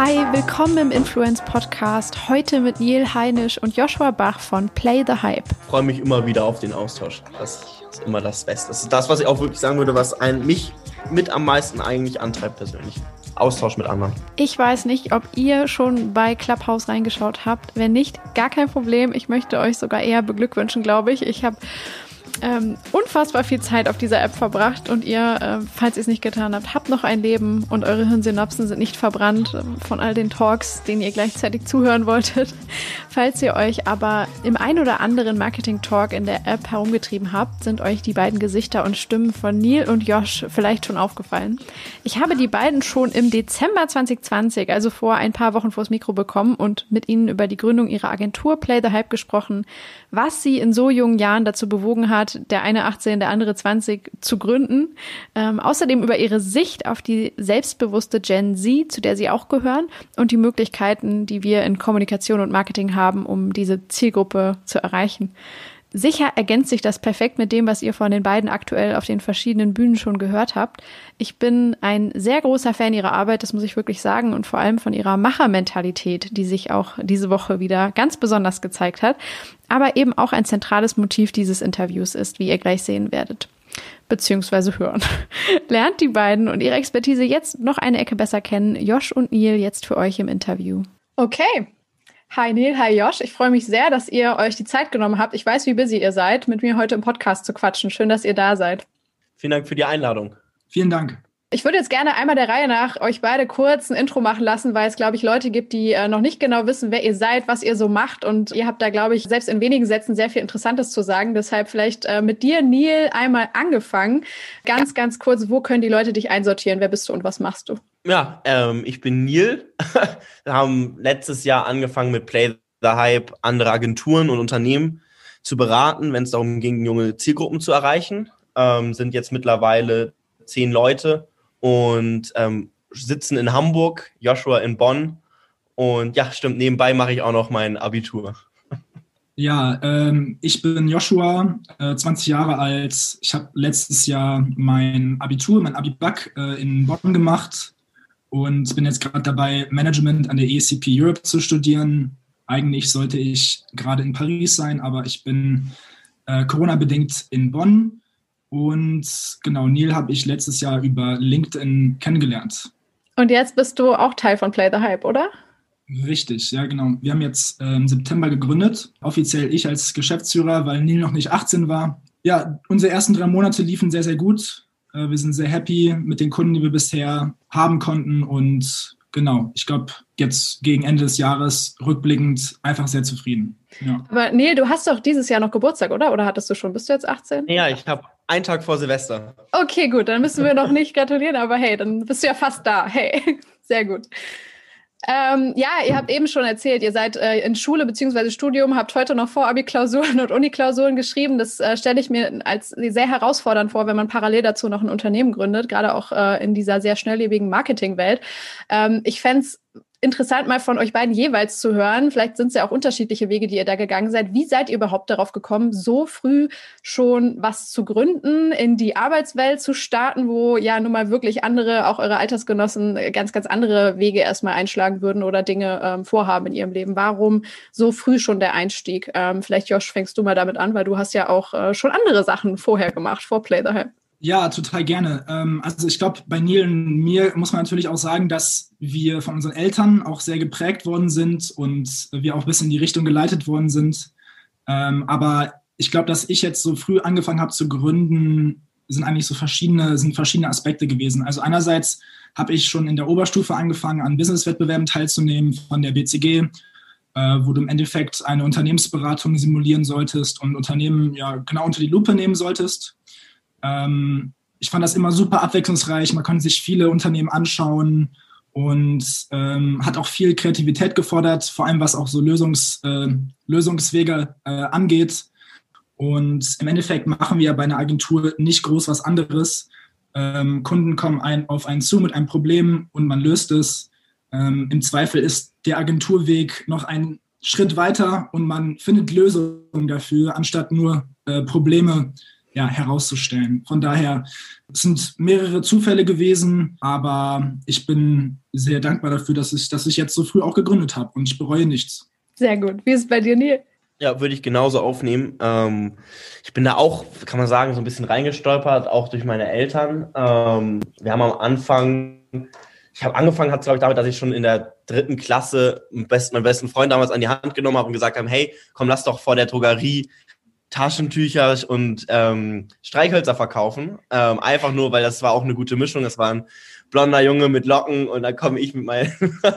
Hi, willkommen im Influence Podcast. Heute mit Neil Heinisch und Joshua Bach von Play the Hype. Ich freue mich immer wieder auf den Austausch. Das ist immer das Beste. Das ist das, was ich auch wirklich sagen würde, was ein, mich mit am meisten eigentlich antreibt persönlich. Austausch mit anderen. Ich weiß nicht, ob ihr schon bei Clubhouse reingeschaut habt. Wenn nicht, gar kein Problem. Ich möchte euch sogar eher beglückwünschen, glaube ich. Ich habe ähm, unfassbar viel Zeit auf dieser App verbracht und ihr, äh, falls ihr es nicht getan habt, habt noch ein Leben und eure Hirnsynapsen sind nicht verbrannt äh, von all den Talks, denen ihr gleichzeitig zuhören wolltet. Falls ihr euch aber im ein oder anderen Marketing-Talk in der App herumgetrieben habt, sind euch die beiden Gesichter und Stimmen von Neil und Josh vielleicht schon aufgefallen. Ich habe die beiden schon im Dezember 2020, also vor ein paar Wochen vors Mikro bekommen und mit ihnen über die Gründung ihrer Agentur Play the Hype gesprochen, was sie in so jungen Jahren dazu bewogen hat, der eine 18, der andere 20, zu gründen. Ähm, außerdem über ihre Sicht auf die selbstbewusste Gen Z, zu der sie auch gehören, und die Möglichkeiten, die wir in Kommunikation und Marketing haben, um diese Zielgruppe zu erreichen. Sicher ergänzt sich das perfekt mit dem, was ihr von den beiden aktuell auf den verschiedenen Bühnen schon gehört habt. Ich bin ein sehr großer Fan ihrer Arbeit, das muss ich wirklich sagen, und vor allem von ihrer Machermentalität, die sich auch diese Woche wieder ganz besonders gezeigt hat, aber eben auch ein zentrales Motiv dieses Interviews ist, wie ihr gleich sehen werdet beziehungsweise hören. Lernt die beiden und ihre Expertise jetzt noch eine Ecke besser kennen. Josh und Neil jetzt für euch im Interview. Okay, Hi Neil, hi Josh. Ich freue mich sehr, dass ihr euch die Zeit genommen habt. Ich weiß, wie busy ihr seid, mit mir heute im Podcast zu quatschen. Schön, dass ihr da seid. Vielen Dank für die Einladung. Vielen Dank. Ich würde jetzt gerne einmal der Reihe nach euch beide kurz ein Intro machen lassen, weil es, glaube ich, Leute gibt, die äh, noch nicht genau wissen, wer ihr seid, was ihr so macht. Und ihr habt da, glaube ich, selbst in wenigen Sätzen sehr viel Interessantes zu sagen. Deshalb vielleicht äh, mit dir, Neil, einmal angefangen. Ganz, ganz kurz, wo können die Leute dich einsortieren? Wer bist du und was machst du? Ja, ähm, ich bin Neil. Wir haben letztes Jahr angefangen mit Play the Hype, andere Agenturen und Unternehmen zu beraten, wenn es darum ging, junge Zielgruppen zu erreichen. Ähm, sind jetzt mittlerweile zehn Leute und ähm, sitzen in Hamburg, Joshua in Bonn. Und ja, stimmt, nebenbei mache ich auch noch mein Abitur. Ja, ähm, ich bin Joshua, äh, 20 Jahre alt. Ich habe letztes Jahr mein Abitur, mein Abibak äh, in Bonn gemacht und bin jetzt gerade dabei, Management an der ECP Europe zu studieren. Eigentlich sollte ich gerade in Paris sein, aber ich bin äh, Corona-bedingt in Bonn und genau, Neil habe ich letztes Jahr über LinkedIn kennengelernt. Und jetzt bist du auch Teil von Play the Hype, oder? Richtig, ja genau. Wir haben jetzt äh, im September gegründet. Offiziell ich als Geschäftsführer, weil Neil noch nicht 18 war. Ja, unsere ersten drei Monate liefen sehr, sehr gut. Äh, wir sind sehr happy mit den Kunden, die wir bisher haben konnten. Und genau, ich glaube, jetzt gegen Ende des Jahres rückblickend einfach sehr zufrieden. Ja. Aber Neil, du hast doch dieses Jahr noch Geburtstag, oder? Oder hattest du schon? Bist du jetzt 18? Ja, ich habe einen Tag vor Silvester. Okay, gut, dann müssen wir noch nicht gratulieren, aber hey, dann bist du ja fast da. Hey, sehr gut. Ähm, ja, ihr habt eben schon erzählt, ihr seid äh, in Schule bzw. Studium, habt heute noch Vor-Abi-Klausuren und Uni-Klausuren geschrieben. Das äh, stelle ich mir als sehr herausfordernd vor, wenn man parallel dazu noch ein Unternehmen gründet, gerade auch äh, in dieser sehr schnelllebigen Marketingwelt. Ähm, ich fände es interessant, mal von euch beiden jeweils zu hören. Vielleicht sind es ja auch unterschiedliche Wege, die ihr da gegangen seid. Wie seid ihr überhaupt darauf gekommen, so früh schon was zu gründen, in die Arbeitswelt zu starten, wo ja nun mal wirklich andere, auch eure Altersgenossen, ganz, ganz andere Wege erstmal einschlagen würden oder Dinge ähm, vorhaben in ihrem Leben? Warum so früh schon der Einstieg? Ähm, vielleicht, Josh, fängst du mal damit an, weil du hast ja auch äh, schon andere Sachen vorher gemacht, vor Play the Hype. Ja, total gerne. Ähm, also ich glaube, bei Neil und mir muss man natürlich auch sagen, dass wir von unseren Eltern auch sehr geprägt worden sind und wir auch bis in die Richtung geleitet worden sind. Ähm, aber ich glaube, dass ich jetzt so früh angefangen habe zu gründen, sind eigentlich so verschiedene, sind verschiedene Aspekte gewesen. Also einerseits habe ich schon in der Oberstufe angefangen, an Businesswettbewerben teilzunehmen von der BCG, äh, wo du im Endeffekt eine Unternehmensberatung simulieren solltest und Unternehmen ja genau unter die Lupe nehmen solltest ähm, ich fand das immer super abwechslungsreich. Man konnte sich viele Unternehmen anschauen und ähm, hat auch viel Kreativität gefordert, vor allem was auch so Lösungs, äh, Lösungswege äh, angeht. Und im Endeffekt machen wir bei einer Agentur nicht groß was anderes. Ähm, Kunden kommen ein, auf einen zu mit einem Problem und man löst es. Ähm, Im Zweifel ist der Agenturweg noch ein Schritt weiter und man findet Lösungen dafür, anstatt nur äh, Probleme ja, herauszustellen. Von daher es sind mehrere Zufälle gewesen, aber ich bin sehr dankbar dafür, dass ich, dass ich jetzt so früh auch gegründet habe und ich bereue nichts. Sehr gut. Wie ist es bei dir, Neil? Ja, würde ich genauso aufnehmen. Ähm, ich bin da auch, kann man sagen, so ein bisschen reingestolpert, auch durch meine Eltern. Ähm, wir haben am Anfang, ich habe angefangen, hat es glaube ich damit, dass ich schon in der dritten Klasse meinen besten, meinen besten Freund damals an die Hand genommen habe und gesagt habe, hey, komm, lass doch vor der Drogerie Taschentücher und ähm, Streichhölzer verkaufen. Ähm, einfach nur, weil das war auch eine gute Mischung. Das war ein blonder Junge mit Locken und dann komme ich mit meinen,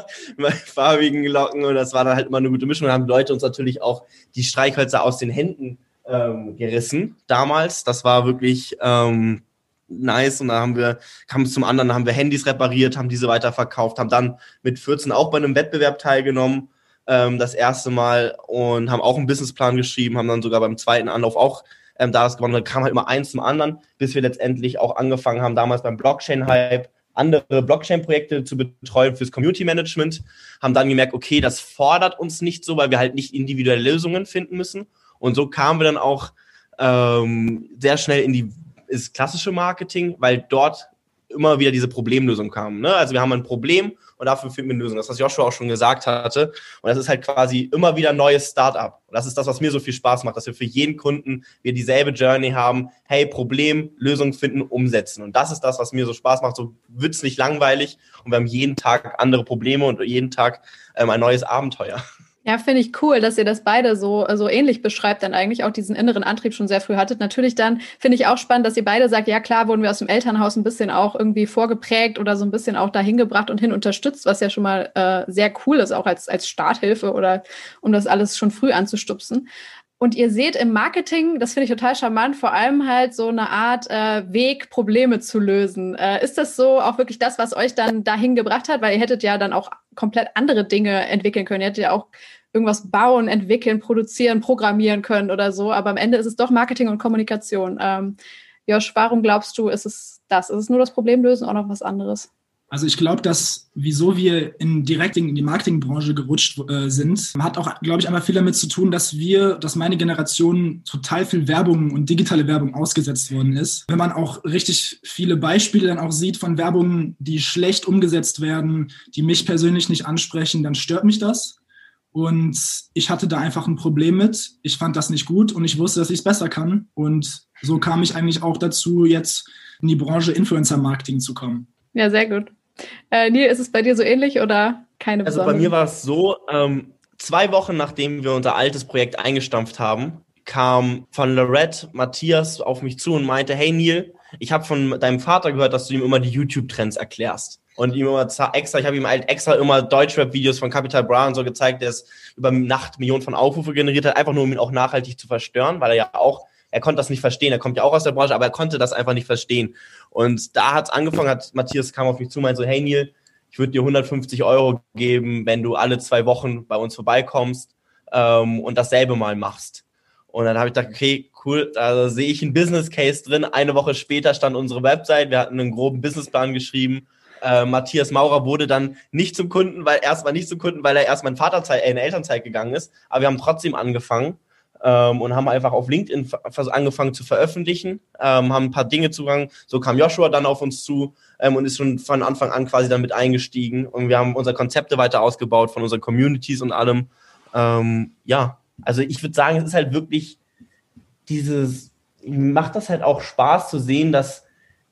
meinen farbigen Locken und das war dann halt immer eine gute Mischung. Da haben Leute uns natürlich auch die Streichhölzer aus den Händen ähm, gerissen damals. Das war wirklich ähm, nice und da haben wir, kam es zum anderen, haben wir Handys repariert, haben diese weiterverkauft, haben dann mit 14 auch bei einem Wettbewerb teilgenommen ähm, das erste Mal und haben auch einen Businessplan geschrieben, haben dann sogar beim zweiten Anlauf auch ähm, da das gewonnen. Dann kam halt immer eins zum anderen, bis wir letztendlich auch angefangen haben, damals beim Blockchain-Hype andere Blockchain-Projekte zu betreuen fürs Community-Management, haben dann gemerkt, okay, das fordert uns nicht so, weil wir halt nicht individuelle Lösungen finden müssen. Und so kamen wir dann auch ähm, sehr schnell in die ist klassische Marketing, weil dort immer wieder diese Problemlösung kam. Ne? Also wir haben ein Problem und dafür finden wir eine Lösung. Das, was Joshua auch schon gesagt hatte. Und das ist halt quasi immer wieder ein neues Startup. Und das ist das, was mir so viel Spaß macht, dass wir für jeden Kunden wir dieselbe Journey haben. Hey, Problem, Lösung finden, umsetzen. Und das ist das, was mir so Spaß macht. So wird's nicht langweilig und wir haben jeden Tag andere Probleme und jeden Tag ähm, ein neues Abenteuer. Ja, finde ich cool, dass ihr das beide so, so ähnlich beschreibt, dann eigentlich auch diesen inneren Antrieb schon sehr früh hattet. Natürlich dann finde ich auch spannend, dass ihr beide sagt, ja klar, wurden wir aus dem Elternhaus ein bisschen auch irgendwie vorgeprägt oder so ein bisschen auch dahin gebracht und hin unterstützt, was ja schon mal äh, sehr cool ist, auch als, als Starthilfe oder um das alles schon früh anzustupsen. Und ihr seht im Marketing, das finde ich total charmant, vor allem halt so eine Art äh, Weg, Probleme zu lösen. Äh, ist das so auch wirklich das, was euch dann dahin gebracht hat? Weil ihr hättet ja dann auch komplett andere Dinge entwickeln können. Ihr hättet ja auch irgendwas bauen, entwickeln, produzieren, programmieren können oder so. Aber am Ende ist es doch Marketing und Kommunikation. Ähm, Josh, warum glaubst du, ist es das? Ist es nur das Problemlösen oder noch was anderes? Also ich glaube, dass wieso wir in direkt in die Marketingbranche gerutscht äh, sind, hat auch, glaube ich, einmal viel damit zu tun, dass wir, dass meine Generation total viel Werbung und digitale Werbung ausgesetzt worden ist. Wenn man auch richtig viele Beispiele dann auch sieht von Werbungen, die schlecht umgesetzt werden, die mich persönlich nicht ansprechen, dann stört mich das. Und ich hatte da einfach ein Problem mit. Ich fand das nicht gut und ich wusste, dass ich es besser kann. Und so kam ich eigentlich auch dazu, jetzt in die Branche Influencer-Marketing zu kommen. Ja, sehr gut. Äh, Neil, ist es bei dir so ähnlich oder keine Also bei mir war es so, ähm, zwei Wochen nachdem wir unser altes Projekt eingestampft haben, kam von Lorette Matthias auf mich zu und meinte, hey Neil, ich habe von deinem Vater gehört, dass du ihm immer die YouTube-Trends erklärst. Und ihm immer extra, ich habe ihm halt extra immer Deutschrap-Videos von Capital Bra und so gezeigt, der es über Nacht Millionen von Aufrufe generiert hat, einfach nur um ihn auch nachhaltig zu verstören, weil er ja auch er konnte das nicht verstehen. Er kommt ja auch aus der Branche, aber er konnte das einfach nicht verstehen. Und da hat es angefangen, hat Matthias kam auf mich zu meinte so, hey Neil, ich würde dir 150 Euro geben, wenn du alle zwei Wochen bei uns vorbeikommst ähm, und dasselbe mal machst. Und dann habe ich gedacht, okay, cool, da sehe ich einen Business Case drin. Eine Woche später stand unsere Website, wir hatten einen groben Businessplan geschrieben. Äh, Matthias Maurer wurde dann nicht zum Kunden, weil erstmal nicht zum Kunden, weil er erst in Vaterzeit, äh, in Elternzeit gegangen ist. Aber wir haben trotzdem angefangen ähm, und haben einfach auf LinkedIn angefangen zu veröffentlichen, ähm, haben ein paar Dinge zugang. So kam Joshua dann auf uns zu ähm, und ist schon von Anfang an quasi damit eingestiegen. Und wir haben unsere Konzepte weiter ausgebaut von unseren Communities und allem. Ähm, ja, also ich würde sagen, es ist halt wirklich dieses, macht das halt auch Spaß zu sehen, dass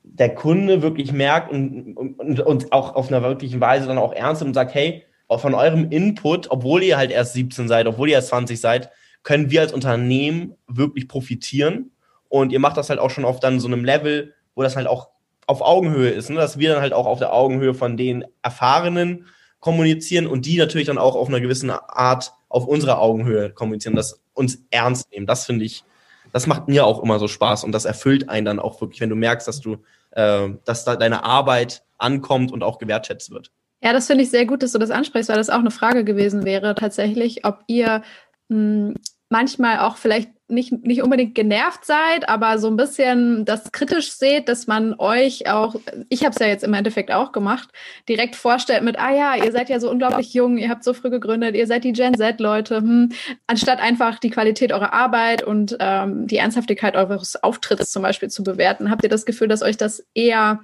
der Kunde wirklich merkt und, und, und auch auf einer wirklichen Weise dann auch ernst und sagt, hey, von eurem Input, obwohl ihr halt erst 17 seid, obwohl ihr erst 20 seid, können wir als Unternehmen wirklich profitieren. Und ihr macht das halt auch schon auf dann so einem Level, wo das halt auch auf Augenhöhe ist, ne? dass wir dann halt auch auf der Augenhöhe von den Erfahrenen kommunizieren und die natürlich dann auch auf einer gewissen Art auf unserer Augenhöhe kommunizieren, das uns ernst nehmen. Das finde ich, das macht mir auch immer so Spaß und das erfüllt einen dann auch wirklich, wenn du merkst, dass du, äh, dass da deine Arbeit ankommt und auch gewertschätzt wird. Ja, das finde ich sehr gut, dass du das ansprichst, weil das auch eine Frage gewesen wäre tatsächlich, ob ihr hm, manchmal auch vielleicht nicht, nicht unbedingt genervt seid, aber so ein bisschen das kritisch seht, dass man euch auch, ich habe es ja jetzt im Endeffekt auch gemacht, direkt vorstellt mit, ah ja, ihr seid ja so unglaublich jung, ihr habt so früh gegründet, ihr seid die Gen Z-Leute, hm, anstatt einfach die Qualität eurer Arbeit und ähm, die Ernsthaftigkeit eures Auftritts zum Beispiel zu bewerten, habt ihr das Gefühl, dass euch das eher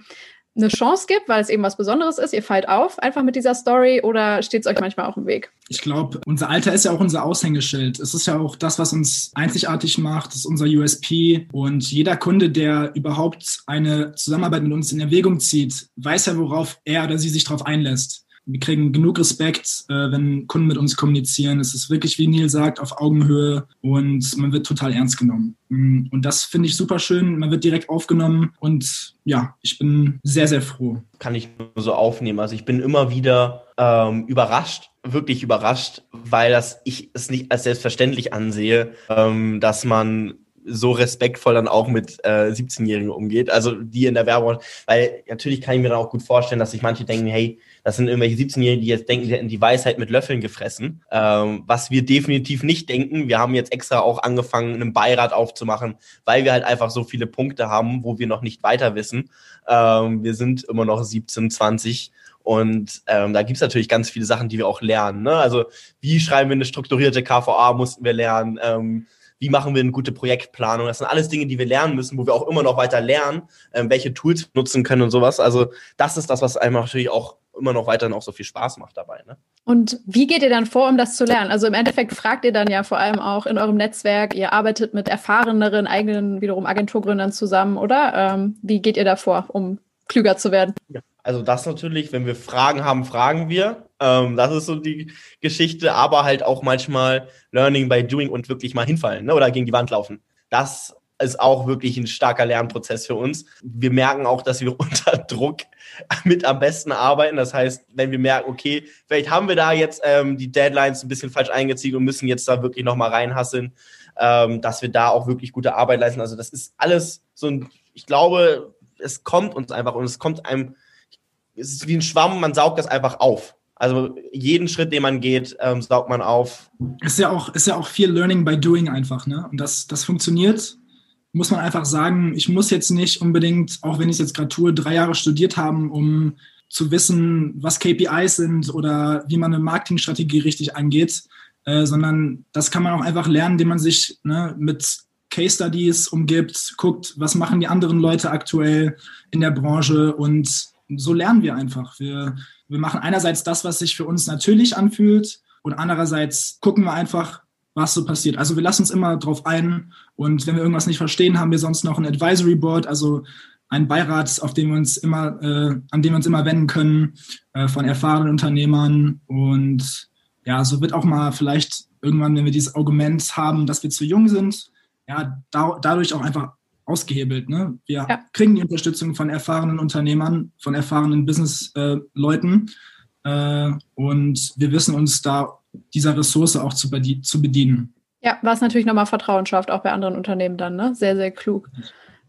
eine Chance gibt, weil es eben was Besonderes ist, ihr fallt auf einfach mit dieser Story oder steht es euch manchmal auch im Weg? Ich glaube, unser Alter ist ja auch unser Aushängeschild. Es ist ja auch das, was uns einzigartig macht, das ist unser USP. Und jeder Kunde, der überhaupt eine Zusammenarbeit mit uns in Erwägung zieht, weiß ja, worauf er oder sie sich darauf einlässt wir kriegen genug Respekt, äh, wenn Kunden mit uns kommunizieren. Es ist wirklich, wie Neil sagt, auf Augenhöhe und man wird total ernst genommen. Mm, und das finde ich super schön. Man wird direkt aufgenommen und ja, ich bin sehr, sehr froh. Kann ich nur so aufnehmen. Also ich bin immer wieder ähm, überrascht, wirklich überrascht, weil das ich es nicht als selbstverständlich ansehe, ähm, dass man so respektvoll dann auch mit äh, 17-Jährigen umgeht. Also die in der Werbung, weil natürlich kann ich mir dann auch gut vorstellen, dass sich manche denken, hey, das sind irgendwelche 17-Jährige, die jetzt denken, sie hätten die Weisheit mit Löffeln gefressen. Ähm, was wir definitiv nicht denken. Wir haben jetzt extra auch angefangen, einen Beirat aufzumachen, weil wir halt einfach so viele Punkte haben, wo wir noch nicht weiter wissen. Ähm, wir sind immer noch 17, 20 und ähm, da gibt's natürlich ganz viele Sachen, die wir auch lernen. Ne? Also wie schreiben wir eine strukturierte KVA, mussten wir lernen. Ähm, wie machen wir eine gute Projektplanung. Das sind alles Dinge, die wir lernen müssen, wo wir auch immer noch weiter lernen, ähm, welche Tools wir nutzen können und sowas. Also das ist das, was einem natürlich auch immer noch weiterhin auch so viel Spaß macht dabei. Ne? Und wie geht ihr dann vor, um das zu lernen? Also im Endeffekt fragt ihr dann ja vor allem auch in eurem Netzwerk, ihr arbeitet mit erfahreneren eigenen wiederum Agenturgründern zusammen, oder? Ähm, wie geht ihr da vor, um klüger zu werden? Also das natürlich, wenn wir Fragen haben, fragen wir. Ähm, das ist so die Geschichte, aber halt auch manchmal Learning by Doing und wirklich mal hinfallen ne? oder gegen die Wand laufen. Das ist auch wirklich ein starker Lernprozess für uns. Wir merken auch, dass wir unter Druck mit am besten arbeiten. Das heißt, wenn wir merken, okay, vielleicht haben wir da jetzt ähm, die Deadlines ein bisschen falsch eingezogen und müssen jetzt da wirklich nochmal reinhasseln, ähm, dass wir da auch wirklich gute Arbeit leisten. Also das ist alles so ein, ich glaube, es kommt uns einfach und es kommt einem, es ist wie ein Schwamm, man saugt das einfach auf. Also jeden Schritt, den man geht, ähm, saugt man auf. Ist ja auch, ist ja auch viel Learning by Doing einfach, ne? Und das, das funktioniert muss man einfach sagen, ich muss jetzt nicht unbedingt, auch wenn ich es jetzt gerade tue, drei Jahre studiert haben, um zu wissen, was KPIs sind oder wie man eine Marketingstrategie richtig angeht, äh, sondern das kann man auch einfach lernen, indem man sich ne, mit Case Studies umgibt, guckt, was machen die anderen Leute aktuell in der Branche und so lernen wir einfach. Wir, wir machen einerseits das, was sich für uns natürlich anfühlt und andererseits gucken wir einfach, was so passiert. Also wir lassen uns immer drauf ein und wenn wir irgendwas nicht verstehen, haben wir sonst noch ein Advisory Board, also ein Beirat, auf dem wir uns immer, äh, an dem wir uns immer wenden können, äh, von erfahrenen Unternehmern. Und ja, so wird auch mal vielleicht irgendwann, wenn wir dieses Argument haben, dass wir zu jung sind, ja, da, dadurch auch einfach ausgehebelt. Ne? Wir ja. kriegen die Unterstützung von erfahrenen Unternehmern, von erfahrenen Business-Leuten. Äh, und wir wissen uns da dieser Ressource auch zu, zu bedienen. Ja, was natürlich nochmal Vertrauen schafft, auch bei anderen Unternehmen dann, ne? Sehr, sehr klug.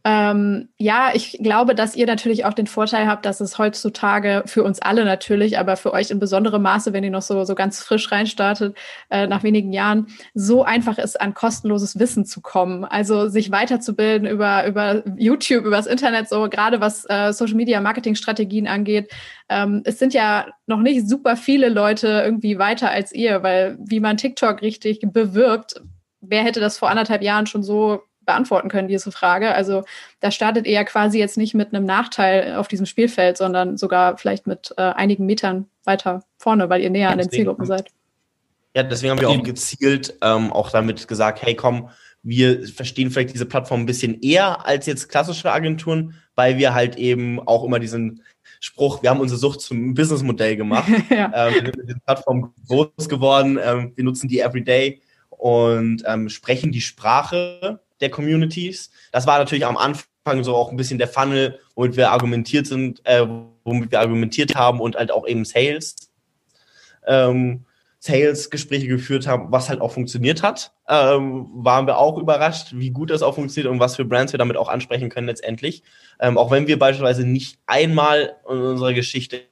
Ähm, ja, ich glaube, dass ihr natürlich auch den Vorteil habt, dass es heutzutage für uns alle natürlich, aber für euch in besonderem Maße, wenn ihr noch so, so ganz frisch reinstartet, äh, nach wenigen Jahren, so einfach ist, an kostenloses Wissen zu kommen. Also sich weiterzubilden über, über YouTube, über das Internet, so gerade was äh, Social Media Marketing Strategien angeht. Ähm, es sind ja noch nicht super viele Leute irgendwie weiter als ihr, weil wie man TikTok richtig bewirbt, wer hätte das vor anderthalb Jahren schon so beantworten können, diese Frage. Also da startet ihr quasi jetzt nicht mit einem Nachteil auf diesem Spielfeld, sondern sogar vielleicht mit äh, einigen Metern weiter vorne, weil ihr näher an den Zielgruppen seid. Ja, deswegen haben wir auch gezielt ähm, auch damit gesagt, hey komm, wir verstehen vielleicht diese Plattform ein bisschen eher als jetzt klassische Agenturen, weil wir halt eben auch immer diesen Spruch, wir haben unsere Sucht zum Businessmodell gemacht. ja. ähm, wir sind mit den Plattformen groß geworden, ähm, wir nutzen die everyday und ähm, sprechen die Sprache der Communities. Das war natürlich am Anfang so auch ein bisschen der Funnel, womit wir argumentiert sind, äh, womit wir argumentiert haben und halt auch eben Sales. Ähm, Sales-Gespräche geführt haben, was halt auch funktioniert hat. Ähm, waren wir auch überrascht, wie gut das auch funktioniert und was für Brands wir damit auch ansprechen können letztendlich. Ähm, auch wenn wir beispielsweise nicht einmal in unserer Geschichte,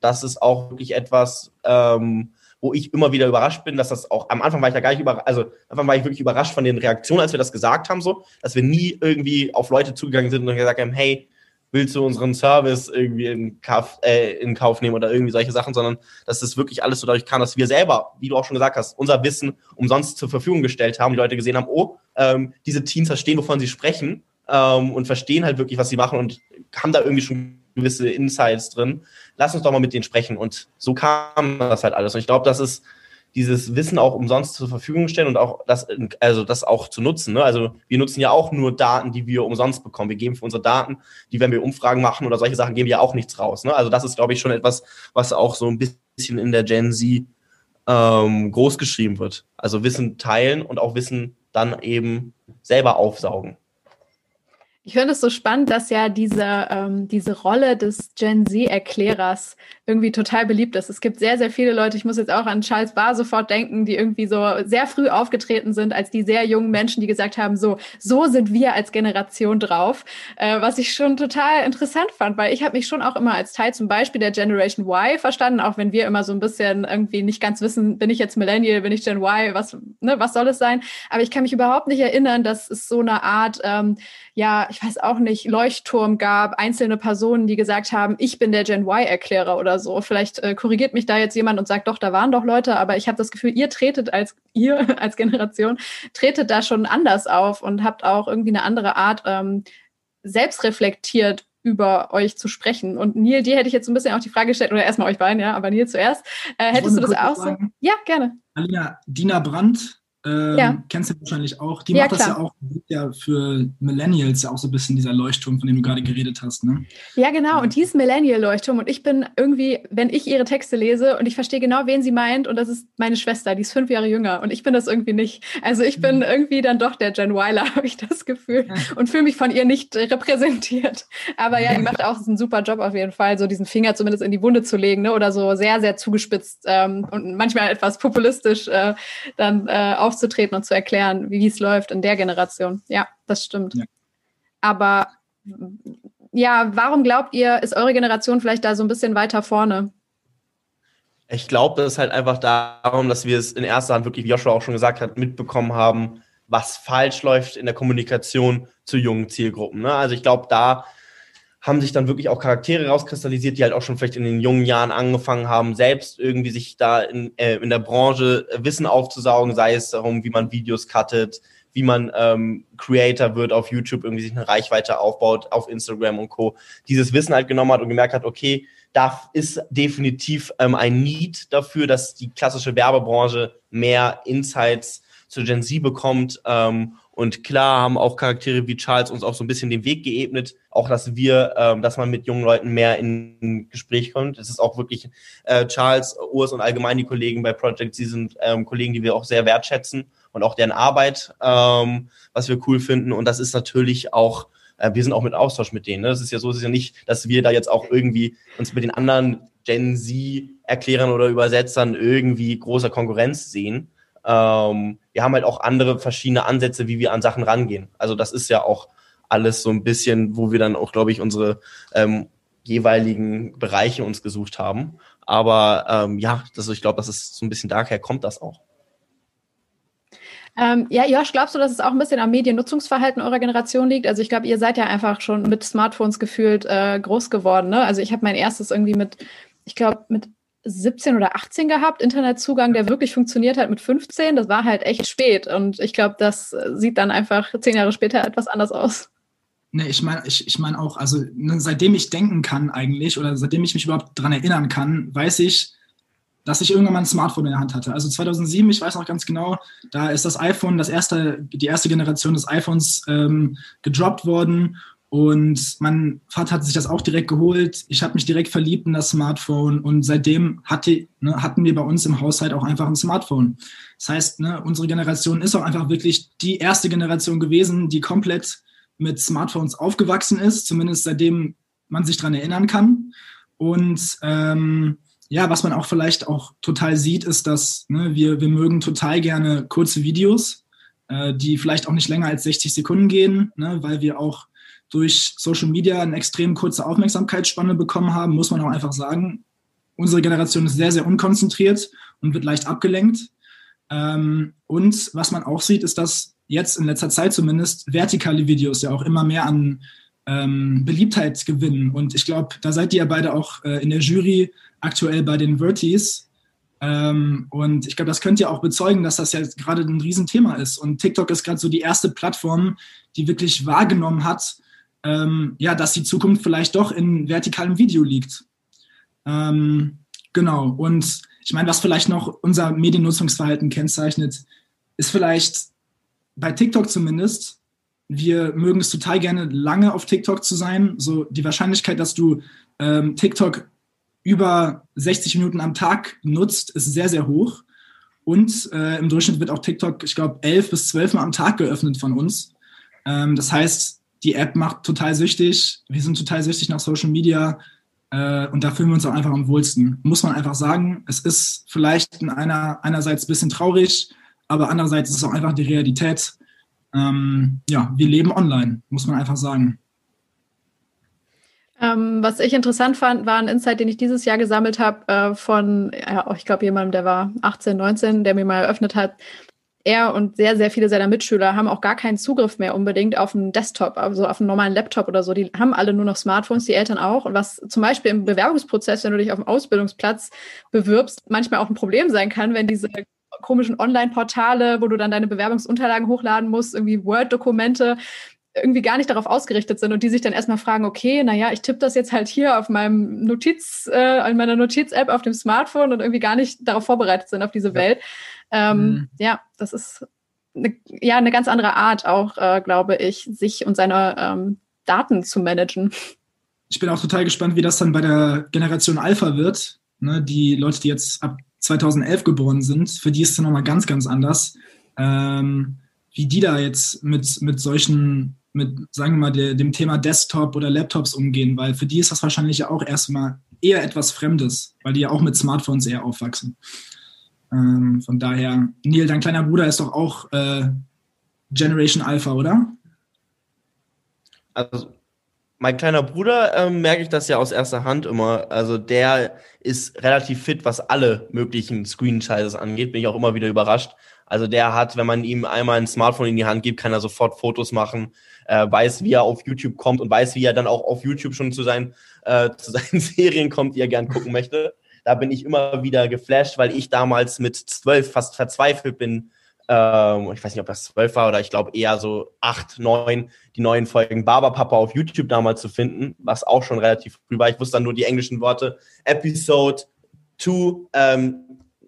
das ist auch wirklich etwas, ähm, wo ich immer wieder überrascht bin, dass das auch, am Anfang war ich da gar nicht überrascht, also am Anfang war ich wirklich überrascht von den Reaktionen, als wir das gesagt haben, so, dass wir nie irgendwie auf Leute zugegangen sind und gesagt haben, hey, willst du unseren Service irgendwie in Kauf, äh, in Kauf nehmen oder irgendwie solche Sachen, sondern dass das wirklich alles so dadurch kam, dass wir selber, wie du auch schon gesagt hast, unser Wissen umsonst zur Verfügung gestellt haben, die Leute gesehen haben, oh, ähm, diese Teams verstehen, wovon sie sprechen ähm, und verstehen halt wirklich, was sie machen und haben da irgendwie schon gewisse Insights drin. Lass uns doch mal mit denen sprechen. Und so kam das halt alles. Und ich glaube, das ist dieses Wissen auch umsonst zur Verfügung stellen und auch das, also das auch zu nutzen. Ne? Also wir nutzen ja auch nur Daten, die wir umsonst bekommen. Wir geben für unsere Daten, die, wenn wir Umfragen machen oder solche Sachen, geben wir auch nichts raus. Ne? Also das ist, glaube ich, schon etwas, was auch so ein bisschen in der Gen Z ähm, groß geschrieben wird. Also Wissen teilen und auch Wissen dann eben selber aufsaugen. Ich finde es so spannend, dass ja diese, ähm, diese Rolle des Gen Z-Erklärers irgendwie total beliebt ist. Es gibt sehr, sehr viele Leute, ich muss jetzt auch an Charles Barr sofort denken, die irgendwie so sehr früh aufgetreten sind als die sehr jungen Menschen, die gesagt haben, so, so sind wir als Generation drauf. Äh, was ich schon total interessant fand, weil ich habe mich schon auch immer als Teil zum Beispiel der Generation Y verstanden, auch wenn wir immer so ein bisschen irgendwie nicht ganz wissen, bin ich jetzt Millennial, bin ich Gen Y, was, ne, was soll es sein? Aber ich kann mich überhaupt nicht erinnern, dass es so eine Art, ähm, ja, ich weiß auch nicht, Leuchtturm gab, einzelne Personen, die gesagt haben, ich bin der Gen Y-Erklärer oder so. Vielleicht äh, korrigiert mich da jetzt jemand und sagt, doch, da waren doch Leute, aber ich habe das Gefühl, ihr tretet als ihr als Generation, tretet da schon anders auf und habt auch irgendwie eine andere Art, ähm, selbstreflektiert über euch zu sprechen. Und Neil, dir hätte ich jetzt ein bisschen auch die Frage gestellt, oder erstmal euch beiden, ja, aber Neil zuerst. Äh, hättest du das auch so? Ja, gerne. Alina, Dina Brandt ähm, ja. Kennst du wahrscheinlich auch. Die ja, macht klar. das ja auch ja für Millennials ja auch so ein bisschen dieser Leuchtturm, von dem du gerade geredet hast. Ne? Ja, genau. Und die ist Millennial-Leuchtturm. Und ich bin irgendwie, wenn ich ihre Texte lese und ich verstehe genau, wen sie meint, und das ist meine Schwester, die ist fünf Jahre jünger. Und ich bin das irgendwie nicht. Also ich bin mhm. irgendwie dann doch der Jen Weiler, habe ich das Gefühl. Und fühle mich von ihr nicht repräsentiert. Aber ja, die macht auch einen super Job auf jeden Fall, so diesen Finger zumindest in die Wunde zu legen, ne? oder so sehr, sehr zugespitzt ähm, und manchmal etwas populistisch äh, dann äh, aufzutreten und zu erklären, wie es läuft in der Generation. Ja, das stimmt. Ja. Aber ja, warum glaubt ihr, ist eure Generation vielleicht da so ein bisschen weiter vorne? Ich glaube, das ist halt einfach darum, dass wir es in erster Hand wirklich, wie Joshua auch schon gesagt hat, mitbekommen haben, was falsch läuft in der Kommunikation zu jungen Zielgruppen. Ne? Also ich glaube, da haben sich dann wirklich auch Charaktere rauskristallisiert, die halt auch schon vielleicht in den jungen Jahren angefangen haben, selbst irgendwie sich da in, äh, in der Branche Wissen aufzusaugen, sei es darum, wie man Videos cuttet, wie man ähm, Creator wird auf YouTube, irgendwie sich eine Reichweite aufbaut, auf Instagram und Co. Dieses Wissen halt genommen hat und gemerkt hat, okay, da ist definitiv ähm, ein Need dafür, dass die klassische Werbebranche mehr Insights zu Gen Z bekommt ähm, und klar haben auch Charaktere wie Charles uns auch so ein bisschen den Weg geebnet, auch dass wir, ähm, dass man mit jungen Leuten mehr in Gespräch kommt. Es ist auch wirklich äh, Charles, Urs und allgemein die Kollegen bei Project, sie sind ähm, Kollegen, die wir auch sehr wertschätzen und auch deren Arbeit, ähm, was wir cool finden. Und das ist natürlich auch äh, wir sind auch mit Austausch mit denen. Ne? Das ist ja so, es ist ja nicht, dass wir da jetzt auch irgendwie uns mit den anderen Gen Z-Erklärern oder Übersetzern irgendwie großer Konkurrenz sehen, ähm, wir haben halt auch andere verschiedene Ansätze, wie wir an Sachen rangehen. Also das ist ja auch alles so ein bisschen, wo wir dann auch, glaube ich, unsere ähm, jeweiligen Bereiche uns gesucht haben. Aber ähm, ja, das, ich glaube, das ist so ein bisschen daher kommt das auch. Ähm, ja, Josh, glaubst du, dass es auch ein bisschen am Mediennutzungsverhalten eurer Generation liegt? Also ich glaube, ihr seid ja einfach schon mit Smartphones gefühlt äh, groß geworden. Ne? Also ich habe mein erstes irgendwie mit, ich glaube, mit 17 oder 18 gehabt, Internetzugang, der wirklich funktioniert hat mit 15. Das war halt echt spät. Und ich glaube, das sieht dann einfach zehn Jahre später etwas anders aus. Nee, ich meine ich, ich mein auch, also ne, seitdem ich denken kann eigentlich oder seitdem ich mich überhaupt daran erinnern kann, weiß ich, dass ich irgendwann mal ein Smartphone in der Hand hatte. Also 2007, ich weiß noch ganz genau, da ist das iPhone, das erste, die erste Generation des iPhones ähm, gedroppt worden und mein Vater hat sich das auch direkt geholt. Ich habe mich direkt verliebt in das Smartphone und seitdem hatte, ne, hatten wir bei uns im Haushalt auch einfach ein Smartphone. Das heißt, ne, unsere Generation ist auch einfach wirklich die erste Generation gewesen, die komplett mit Smartphones aufgewachsen ist, zumindest seitdem man sich dran erinnern kann. Und ähm, ja, was man auch vielleicht auch total sieht, ist, dass ne, wir, wir mögen total gerne kurze Videos, äh, die vielleicht auch nicht länger als 60 Sekunden gehen, ne, weil wir auch durch Social Media eine extrem kurze Aufmerksamkeitsspanne bekommen haben, muss man auch einfach sagen. Unsere Generation ist sehr, sehr unkonzentriert und wird leicht abgelenkt. Ähm, und was man auch sieht, ist, dass jetzt in letzter Zeit zumindest vertikale Videos ja auch immer mehr an ähm, Beliebtheit gewinnen. Und ich glaube, da seid ihr ja beide auch äh, in der Jury aktuell bei den Vertis. Ähm, und ich glaube, das könnt ihr auch bezeugen, dass das ja gerade ein Riesenthema ist. Und TikTok ist gerade so die erste Plattform, die wirklich wahrgenommen hat, ähm, ja, dass die Zukunft vielleicht doch in vertikalem Video liegt. Ähm, genau. Und ich meine, was vielleicht noch unser Mediennutzungsverhalten kennzeichnet, ist vielleicht bei TikTok zumindest, wir mögen es total gerne, lange auf TikTok zu sein. So die Wahrscheinlichkeit, dass du ähm, TikTok über 60 Minuten am Tag nutzt, ist sehr, sehr hoch. Und äh, im Durchschnitt wird auch TikTok, ich glaube, elf bis zwölf Mal am Tag geöffnet von uns. Ähm, das heißt, die App macht total süchtig. Wir sind total süchtig nach Social Media. Äh, und da fühlen wir uns auch einfach am wohlsten. Muss man einfach sagen. Es ist vielleicht in einer, einerseits ein bisschen traurig, aber andererseits ist es auch einfach die Realität. Ähm, ja, wir leben online, muss man einfach sagen. Ähm, was ich interessant fand, war ein Insight, den ich dieses Jahr gesammelt habe äh, von, ja, ich glaube, jemandem, der war 18, 19, der mir mal eröffnet hat, er und sehr, sehr viele seiner Mitschüler haben auch gar keinen Zugriff mehr unbedingt auf einen Desktop, also auf einen normalen Laptop oder so. Die haben alle nur noch Smartphones, die Eltern auch. Und was zum Beispiel im Bewerbungsprozess, wenn du dich auf dem Ausbildungsplatz bewirbst, manchmal auch ein Problem sein kann, wenn diese komischen Online-Portale, wo du dann deine Bewerbungsunterlagen hochladen musst, irgendwie Word-Dokumente, irgendwie gar nicht darauf ausgerichtet sind und die sich dann erstmal fragen, okay, naja, ich tippe das jetzt halt hier auf meinem Notiz, äh, in meiner Notiz-App auf dem Smartphone und irgendwie gar nicht darauf vorbereitet sind auf diese Welt. Ähm, mhm. Ja, das ist eine, ja eine ganz andere Art auch, äh, glaube ich, sich und seine ähm, Daten zu managen. Ich bin auch total gespannt, wie das dann bei der Generation Alpha wird. Ne, die Leute, die jetzt ab 2011 geboren sind, für die ist es nochmal ganz, ganz anders. Ähm, wie die da jetzt mit, mit solchen mit, sagen wir mal, der, dem Thema Desktop oder Laptops umgehen, weil für die ist das wahrscheinlich auch erstmal eher etwas Fremdes, weil die ja auch mit Smartphones eher aufwachsen. Ähm, von daher, Neil, dein kleiner Bruder ist doch auch äh, Generation Alpha, oder? Also, mein kleiner Bruder ähm, merke ich das ja aus erster Hand immer. Also, der ist relativ fit, was alle möglichen Screen-Sizes angeht. Bin ich auch immer wieder überrascht. Also, der hat, wenn man ihm einmal ein Smartphone in die Hand gibt, kann er sofort Fotos machen äh, weiß, wie er auf YouTube kommt und weiß, wie er dann auch auf YouTube schon zu seinen, äh, zu seinen Serien kommt, die er gern gucken möchte. Da bin ich immer wieder geflasht, weil ich damals mit zwölf fast verzweifelt bin. Ähm, ich weiß nicht, ob das zwölf war oder ich glaube eher so acht, neun, die neuen Folgen Barberpapa auf YouTube damals zu finden, was auch schon relativ früh war. Ich wusste dann nur die englischen Worte Episode 2, ähm,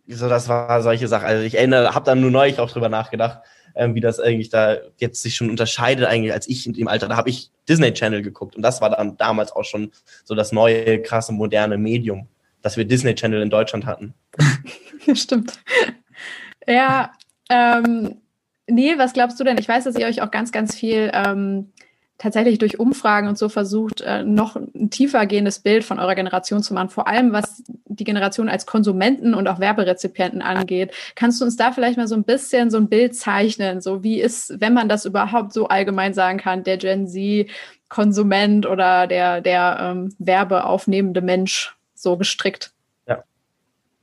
so das war solche Sachen. Also ich erinnere, habe dann nur neulich auch drüber nachgedacht, ähm, wie das eigentlich da jetzt sich schon unterscheidet eigentlich als ich in dem Alter. Da habe ich Disney Channel geguckt und das war dann damals auch schon so das neue, krasse, moderne Medium, dass wir Disney Channel in Deutschland hatten. Stimmt. Ja, ähm, Neil, was glaubst du denn? Ich weiß, dass ihr euch auch ganz, ganz viel ähm, tatsächlich durch Umfragen und so versucht, äh, noch ein tiefer gehendes Bild von eurer Generation zu machen, vor allem was die Generation als Konsumenten und auch Werberezipienten angeht. Kannst du uns da vielleicht mal so ein bisschen so ein Bild zeichnen? So wie ist, wenn man das überhaupt so allgemein sagen kann, der Gen Z Konsument oder der, der ähm, werbeaufnehmende Mensch so gestrickt? Ja.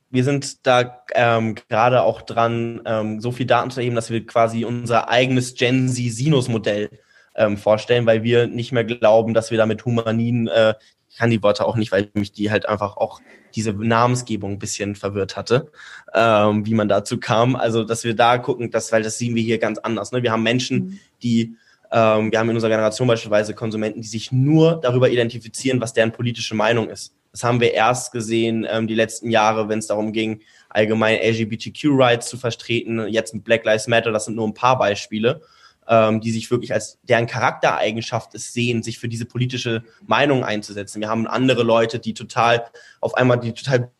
Wir sind da ähm, gerade auch dran, ähm, so viel Daten zu erheben, dass wir quasi unser eigenes Gen Z-Sinus-Modell ähm, vorstellen, weil wir nicht mehr glauben, dass wir damit Humanin, äh, ich kann die Worte auch nicht, weil mich die halt einfach auch diese Namensgebung ein bisschen verwirrt hatte, ähm, wie man dazu kam. Also, dass wir da gucken, dass, weil das sehen wir hier ganz anders. Ne? Wir haben Menschen, mhm. die ähm, wir haben in unserer Generation beispielsweise Konsumenten, die sich nur darüber identifizieren, was deren politische Meinung ist. Das haben wir erst gesehen ähm, die letzten Jahre, wenn es darum ging, allgemein LGBTQ-Rights zu vertreten. Jetzt mit Black Lives Matter, das sind nur ein paar Beispiele ähm, die sich wirklich als deren Charaktereigenschaft es sehen, sich für diese politische Meinung einzusetzen. Wir haben andere Leute, die total auf einmal, die total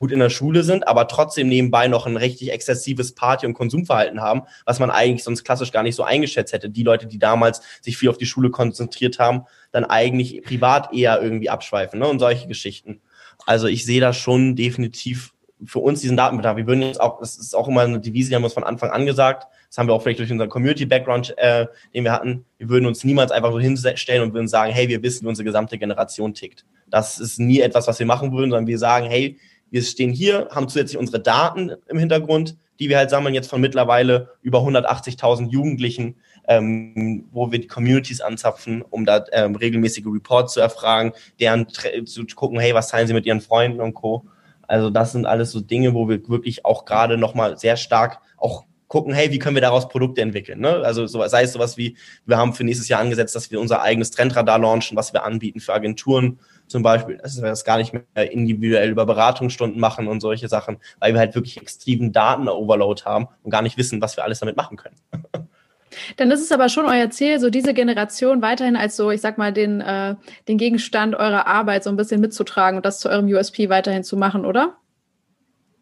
gut in der Schule sind, aber trotzdem nebenbei noch ein richtig exzessives Party- und Konsumverhalten haben, was man eigentlich sonst klassisch gar nicht so eingeschätzt hätte. Die Leute, die damals sich viel auf die Schule konzentriert haben, dann eigentlich privat eher irgendwie abschweifen ne? und solche Geschichten. Also ich sehe da schon definitiv für uns diesen Datenbedarf. Wir würden jetzt auch, das ist auch immer eine Devise, die haben wir uns von Anfang an gesagt, das haben wir auch vielleicht durch unseren Community-Background, äh, den wir hatten. Wir würden uns niemals einfach so hinstellen und würden sagen, hey, wir wissen, wie unsere gesamte Generation tickt. Das ist nie etwas, was wir machen würden, sondern wir sagen, hey, wir stehen hier, haben zusätzlich unsere Daten im Hintergrund, die wir halt sammeln jetzt von mittlerweile über 180.000 Jugendlichen, ähm, wo wir die Communities anzapfen, um da ähm, regelmäßige Reports zu erfragen, deren zu gucken, hey, was teilen sie mit ihren Freunden und Co. Also das sind alles so Dinge, wo wir wirklich auch gerade nochmal sehr stark auch gucken, hey, wie können wir daraus Produkte entwickeln? Ne? Also so, sei es sowas wie, wir haben für nächstes Jahr angesetzt, dass wir unser eigenes Trendradar launchen, was wir anbieten für Agenturen zum Beispiel, dass wir das gar nicht mehr individuell über Beratungsstunden machen und solche Sachen, weil wir halt wirklich extremen Daten-Overload haben und gar nicht wissen, was wir alles damit machen können. Dann ist es aber schon euer Ziel, so diese Generation weiterhin als so, ich sag mal, den, äh, den Gegenstand eurer Arbeit so ein bisschen mitzutragen und das zu eurem USP weiterhin zu machen, oder?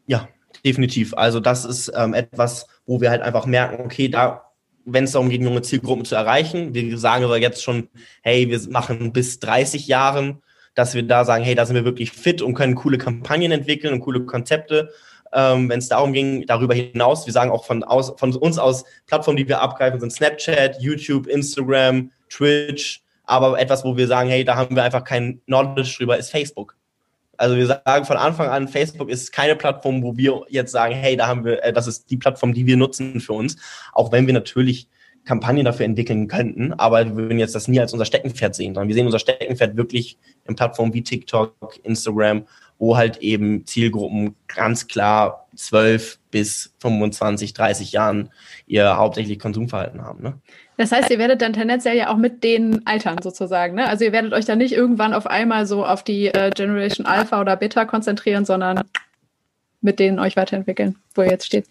Ja, definitiv. Also das ist ähm, etwas, wo wir halt einfach merken, okay, da wenn es darum geht, junge Zielgruppen zu erreichen. Wir sagen aber jetzt schon, hey, wir machen bis 30 Jahren, dass wir da sagen, hey, da sind wir wirklich fit und können coole Kampagnen entwickeln und coole Konzepte. Ähm, wenn es darum ging, darüber hinaus, wir sagen auch von, aus, von uns aus, Plattformen, die wir abgreifen, sind Snapchat, YouTube, Instagram, Twitch, aber etwas, wo wir sagen, hey, da haben wir einfach kein Knowledge drüber, ist Facebook. Also wir sagen von Anfang an, Facebook ist keine Plattform, wo wir jetzt sagen, hey, da haben wir, äh, das ist die Plattform, die wir nutzen für uns, auch wenn wir natürlich Kampagnen dafür entwickeln könnten, aber wir würden jetzt das nie als unser Steckenpferd sehen, sondern wir sehen unser Steckenpferd wirklich in Plattformen wie TikTok, Instagram, wo halt eben Zielgruppen ganz klar 12 bis 25, 30 Jahren ihr hauptsächlich Konsumverhalten haben. Ne? Das heißt, ihr werdet dann tendenziell ja auch mit den altern sozusagen. Ne? Also ihr werdet euch dann nicht irgendwann auf einmal so auf die äh, Generation Alpha oder Beta konzentrieren, sondern mit denen euch weiterentwickeln, wo ihr jetzt steht.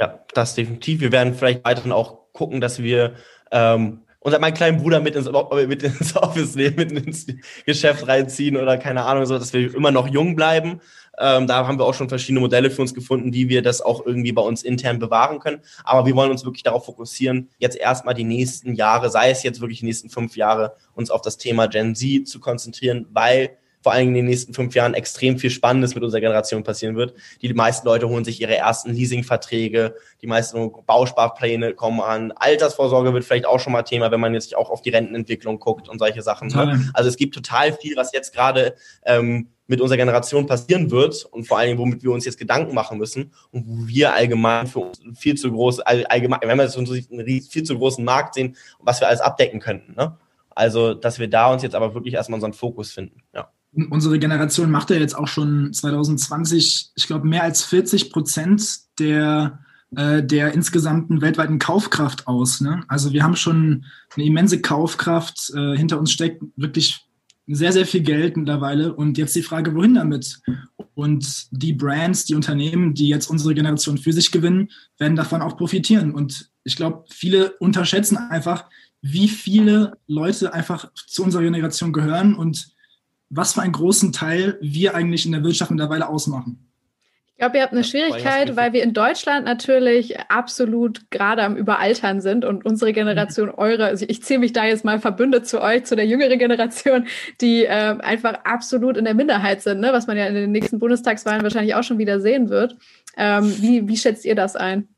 Ja, das definitiv. Wir werden vielleicht weiterhin auch gucken, dass wir ähm, unser meinen kleinen Bruder mit ins, mit ins Office nehmen, mit ins Geschäft reinziehen oder keine Ahnung, so dass wir immer noch jung bleiben. Ähm, da haben wir auch schon verschiedene Modelle für uns gefunden, wie wir das auch irgendwie bei uns intern bewahren können. Aber wir wollen uns wirklich darauf fokussieren, jetzt erstmal die nächsten Jahre, sei es jetzt wirklich die nächsten fünf Jahre, uns auf das Thema Gen Z zu konzentrieren, weil vor allen Dingen in den nächsten fünf Jahren extrem viel Spannendes mit unserer Generation passieren wird. Die meisten Leute holen sich ihre ersten Leasingverträge, die meisten Bausparpläne kommen an. Altersvorsorge wird vielleicht auch schon mal Thema, wenn man jetzt auch auf die Rentenentwicklung guckt und solche Sachen. Ne? Also es gibt total viel, was jetzt gerade ähm, mit unserer Generation passieren wird und vor allen Dingen, womit wir uns jetzt Gedanken machen müssen und wo wir allgemein für uns viel zu groß, allgemein, wenn wir jetzt einen viel zu großen Markt sehen, was wir alles abdecken könnten. Ne? Also, dass wir da uns jetzt aber wirklich erstmal unseren Fokus finden. Ja unsere Generation macht ja jetzt auch schon 2020, ich glaube, mehr als 40 Prozent der, äh, der insgesamten weltweiten Kaufkraft aus. Ne? Also wir haben schon eine immense Kaufkraft. Äh, hinter uns steckt wirklich sehr, sehr viel Geld mittlerweile. Und jetzt die Frage, wohin damit? Und die Brands, die Unternehmen, die jetzt unsere Generation für sich gewinnen, werden davon auch profitieren. Und ich glaube, viele unterschätzen einfach, wie viele Leute einfach zu unserer Generation gehören und was für einen großen Teil wir eigentlich in der Wirtschaft mittlerweile ausmachen. Ich glaube, ihr habt eine Schwierigkeit, weil wir in Deutschland natürlich absolut gerade am Überaltern sind und unsere Generation, eure, also ich zähle mich da jetzt mal verbündet zu euch, zu der jüngeren Generation, die äh, einfach absolut in der Minderheit sind, ne? was man ja in den nächsten Bundestagswahlen wahrscheinlich auch schon wieder sehen wird. Ähm, wie, wie schätzt ihr das ein?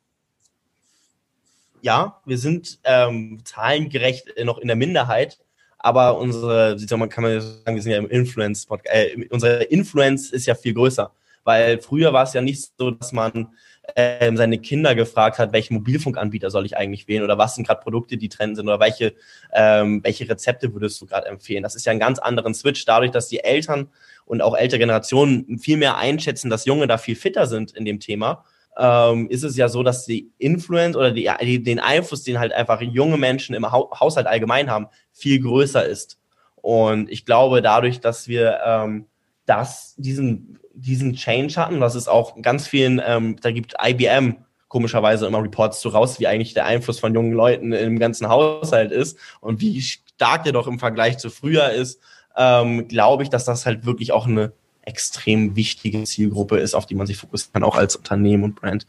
Ja, wir sind ähm, zahlengerecht noch in der Minderheit aber unsere, man kann man sagen, wir sind ja im Influence Podcast, äh, unsere Influence ist ja viel größer, weil früher war es ja nicht so, dass man ähm, seine Kinder gefragt hat, welchen Mobilfunkanbieter soll ich eigentlich wählen oder was sind gerade Produkte, die Trend sind oder welche, ähm, welche Rezepte würdest du gerade empfehlen. Das ist ja ein ganz anderen Switch, dadurch, dass die Eltern und auch ältere Generationen viel mehr einschätzen, dass Junge da viel fitter sind in dem Thema ähm, ist es ja so, dass die Influence oder die, die, den Einfluss, den halt einfach junge Menschen im ha Haushalt allgemein haben, viel größer ist. Und ich glaube, dadurch, dass wir ähm, das, diesen, diesen Change hatten, das ist auch ganz vielen, ähm, da gibt IBM komischerweise immer Reports zu raus, wie eigentlich der Einfluss von jungen Leuten im ganzen Haushalt ist und wie stark der doch im Vergleich zu früher ist, ähm, glaube ich, dass das halt wirklich auch eine extrem wichtige Zielgruppe ist, auf die man sich fokussieren kann, auch als Unternehmen und Brand.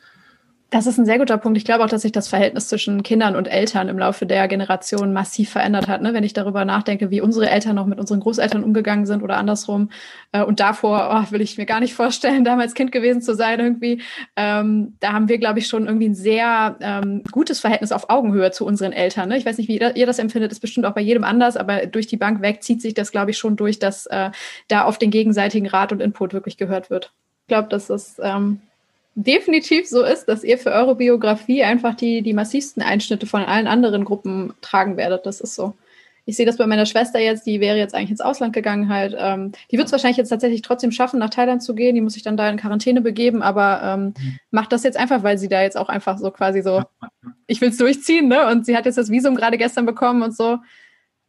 Das ist ein sehr guter Punkt. Ich glaube auch, dass sich das Verhältnis zwischen Kindern und Eltern im Laufe der Generation massiv verändert hat. Ne? Wenn ich darüber nachdenke, wie unsere Eltern noch mit unseren Großeltern umgegangen sind oder andersrum. Äh, und davor oh, will ich mir gar nicht vorstellen, damals Kind gewesen zu sein irgendwie. Ähm, da haben wir, glaube ich, schon irgendwie ein sehr ähm, gutes Verhältnis auf Augenhöhe zu unseren Eltern. Ne? Ich weiß nicht, wie ihr das empfindet, ist bestimmt auch bei jedem anders, aber durch die Bank weg zieht sich das, glaube ich, schon durch, dass äh, da auf den gegenseitigen Rat und Input wirklich gehört wird. Ich glaube, dass das ähm, definitiv so ist, dass ihr für eure Biografie einfach die, die massivsten Einschnitte von allen anderen Gruppen tragen werdet. Das ist so. Ich sehe das bei meiner Schwester jetzt, die wäre jetzt eigentlich ins Ausland gegangen halt. Ähm, die wird es wahrscheinlich jetzt tatsächlich trotzdem schaffen, nach Thailand zu gehen. Die muss sich dann da in Quarantäne begeben, aber ähm, mhm. macht das jetzt einfach, weil sie da jetzt auch einfach so quasi so, ich will es durchziehen, ne? Und sie hat jetzt das Visum gerade gestern bekommen und so.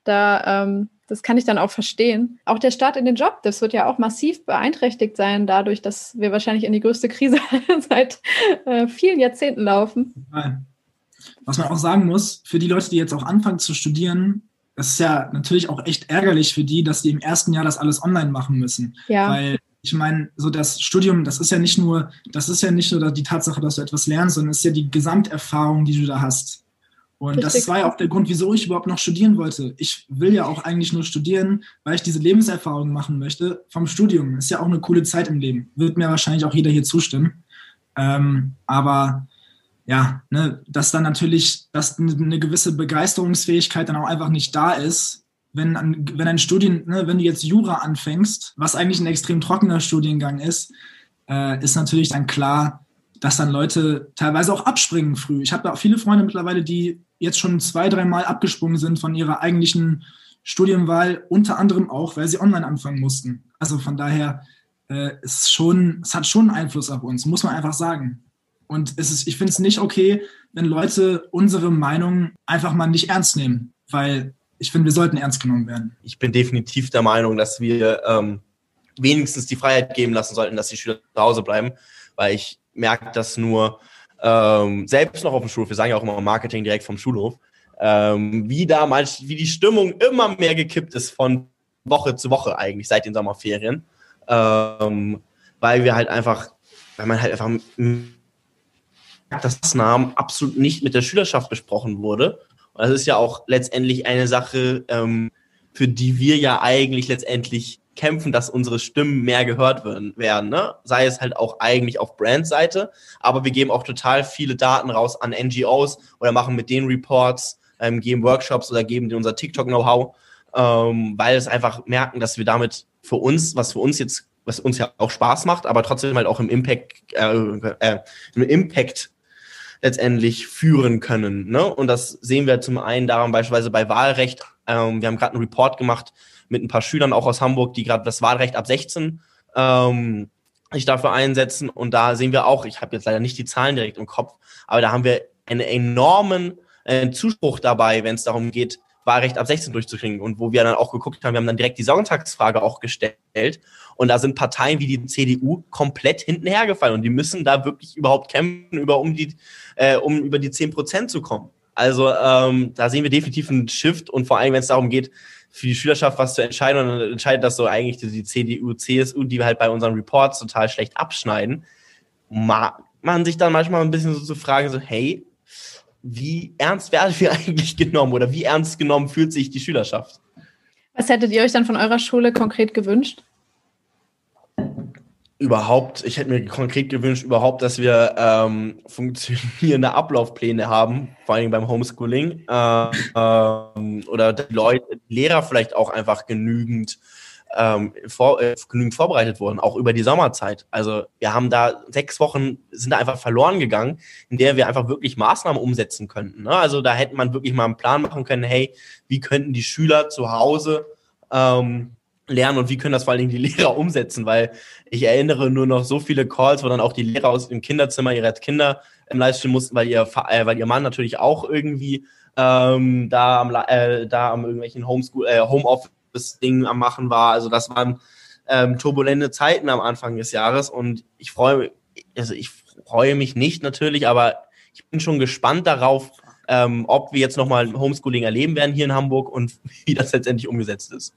Da ähm, das kann ich dann auch verstehen. Auch der Start in den Job, das wird ja auch massiv beeinträchtigt sein, dadurch, dass wir wahrscheinlich in die größte Krise seit äh, vielen Jahrzehnten laufen. Was man auch sagen muss, für die Leute, die jetzt auch anfangen zu studieren, es ist ja natürlich auch echt ärgerlich für die, dass die im ersten Jahr das alles online machen müssen. Ja. Weil ich meine, so das Studium, das ist ja nicht nur, das ist ja nicht nur die Tatsache, dass du etwas lernst, sondern es ist ja die Gesamterfahrung, die du da hast. Und Richtig. das war ja auch der Grund, wieso ich überhaupt noch studieren wollte. Ich will ja auch eigentlich nur studieren, weil ich diese Lebenserfahrung machen möchte vom Studium. Ist ja auch eine coole Zeit im Leben. Wird mir wahrscheinlich auch jeder hier zustimmen. Ähm, aber ja, ne, dass dann natürlich, dass eine gewisse Begeisterungsfähigkeit dann auch einfach nicht da ist, wenn, wenn ein Studien, ne, wenn du jetzt Jura anfängst, was eigentlich ein extrem trockener Studiengang ist, äh, ist natürlich dann klar, dass dann Leute teilweise auch abspringen früh. Ich habe da viele Freunde mittlerweile, die jetzt schon zwei, dreimal abgesprungen sind von ihrer eigentlichen Studienwahl, unter anderem auch, weil sie online anfangen mussten. Also von daher äh, ist schon, es hat schon Einfluss auf uns, muss man einfach sagen. Und es ist, ich finde es nicht okay, wenn Leute unsere Meinung einfach mal nicht ernst nehmen, weil ich finde, wir sollten ernst genommen werden. Ich bin definitiv der Meinung, dass wir ähm, wenigstens die Freiheit geben lassen sollten, dass die Schüler zu Hause bleiben, weil ich merke das nur ähm, selbst noch auf dem Schulhof, wir sagen ja auch immer Marketing direkt vom Schulhof, ähm, wie damals, wie die Stimmung immer mehr gekippt ist von Woche zu Woche eigentlich seit den Sommerferien, ähm, weil wir halt einfach, weil man halt einfach das Namen absolut nicht mit der Schülerschaft besprochen wurde. Und das ist ja auch letztendlich eine Sache, ähm, für die wir ja eigentlich letztendlich kämpfen, dass unsere Stimmen mehr gehört werden, ne? sei es halt auch eigentlich auf Brandseite, aber wir geben auch total viele Daten raus an NGOs oder machen mit denen Reports, ähm, geben Workshops oder geben denen unser TikTok-Know-how, ähm, weil es einfach merken, dass wir damit für uns, was für uns jetzt, was uns ja auch Spaß macht, aber trotzdem halt auch im Impact, äh, äh, im Impact letztendlich führen können. Ne? Und das sehen wir zum einen daran beispielsweise bei Wahlrecht. Ähm, wir haben gerade einen Report gemacht mit ein paar Schülern auch aus Hamburg, die gerade das Wahlrecht ab 16 ähm, sich dafür einsetzen. Und da sehen wir auch, ich habe jetzt leider nicht die Zahlen direkt im Kopf, aber da haben wir einen enormen äh, Zuspruch dabei, wenn es darum geht, Wahlrecht ab 16 durchzukriegen. Und wo wir dann auch geguckt haben, wir haben dann direkt die Sonntagsfrage auch gestellt. Und da sind Parteien wie die CDU komplett hinten hergefallen. Und die müssen da wirklich überhaupt kämpfen, über, um, die, äh, um über die 10 Prozent zu kommen. Also ähm, da sehen wir definitiv einen Shift. Und vor allem, wenn es darum geht, für die Schülerschaft was zu entscheiden und dann entscheidet das so eigentlich die CDU, CSU, die halt bei unseren Reports total schlecht abschneiden, man sich dann manchmal ein bisschen so zu fragen, so, hey, wie ernst werden wir eigentlich genommen oder wie ernst genommen fühlt sich die Schülerschaft? Was hättet ihr euch dann von eurer Schule konkret gewünscht? Überhaupt, ich hätte mir konkret gewünscht, überhaupt, dass wir ähm, funktionierende Ablaufpläne haben, vor allem beim Homeschooling. Äh, ähm, oder die Leute, die Lehrer vielleicht auch einfach genügend, ähm, vor, äh, genügend vorbereitet wurden, auch über die Sommerzeit. Also wir haben da sechs Wochen, sind da einfach verloren gegangen, in der wir einfach wirklich Maßnahmen umsetzen könnten. Ne? Also da hätte man wirklich mal einen Plan machen können, hey, wie könnten die Schüler zu Hause ähm, lernen und wie können das vor allen Dingen die Lehrer umsetzen, weil ich erinnere nur noch so viele Calls, wo dann auch die Lehrer aus dem Kinderzimmer ihre Kinder im Livestream mussten, weil ihr, äh, weil ihr Mann natürlich auch irgendwie ähm, da am, äh, da am irgendwelchen Homeschool, äh, Homeoffice-Ding am machen war. Also das waren ähm, turbulente Zeiten am Anfang des Jahres und ich freue also ich freue mich nicht natürlich, aber ich bin schon gespannt darauf, ähm, ob wir jetzt nochmal Homeschooling erleben werden hier in Hamburg und wie das letztendlich umgesetzt ist.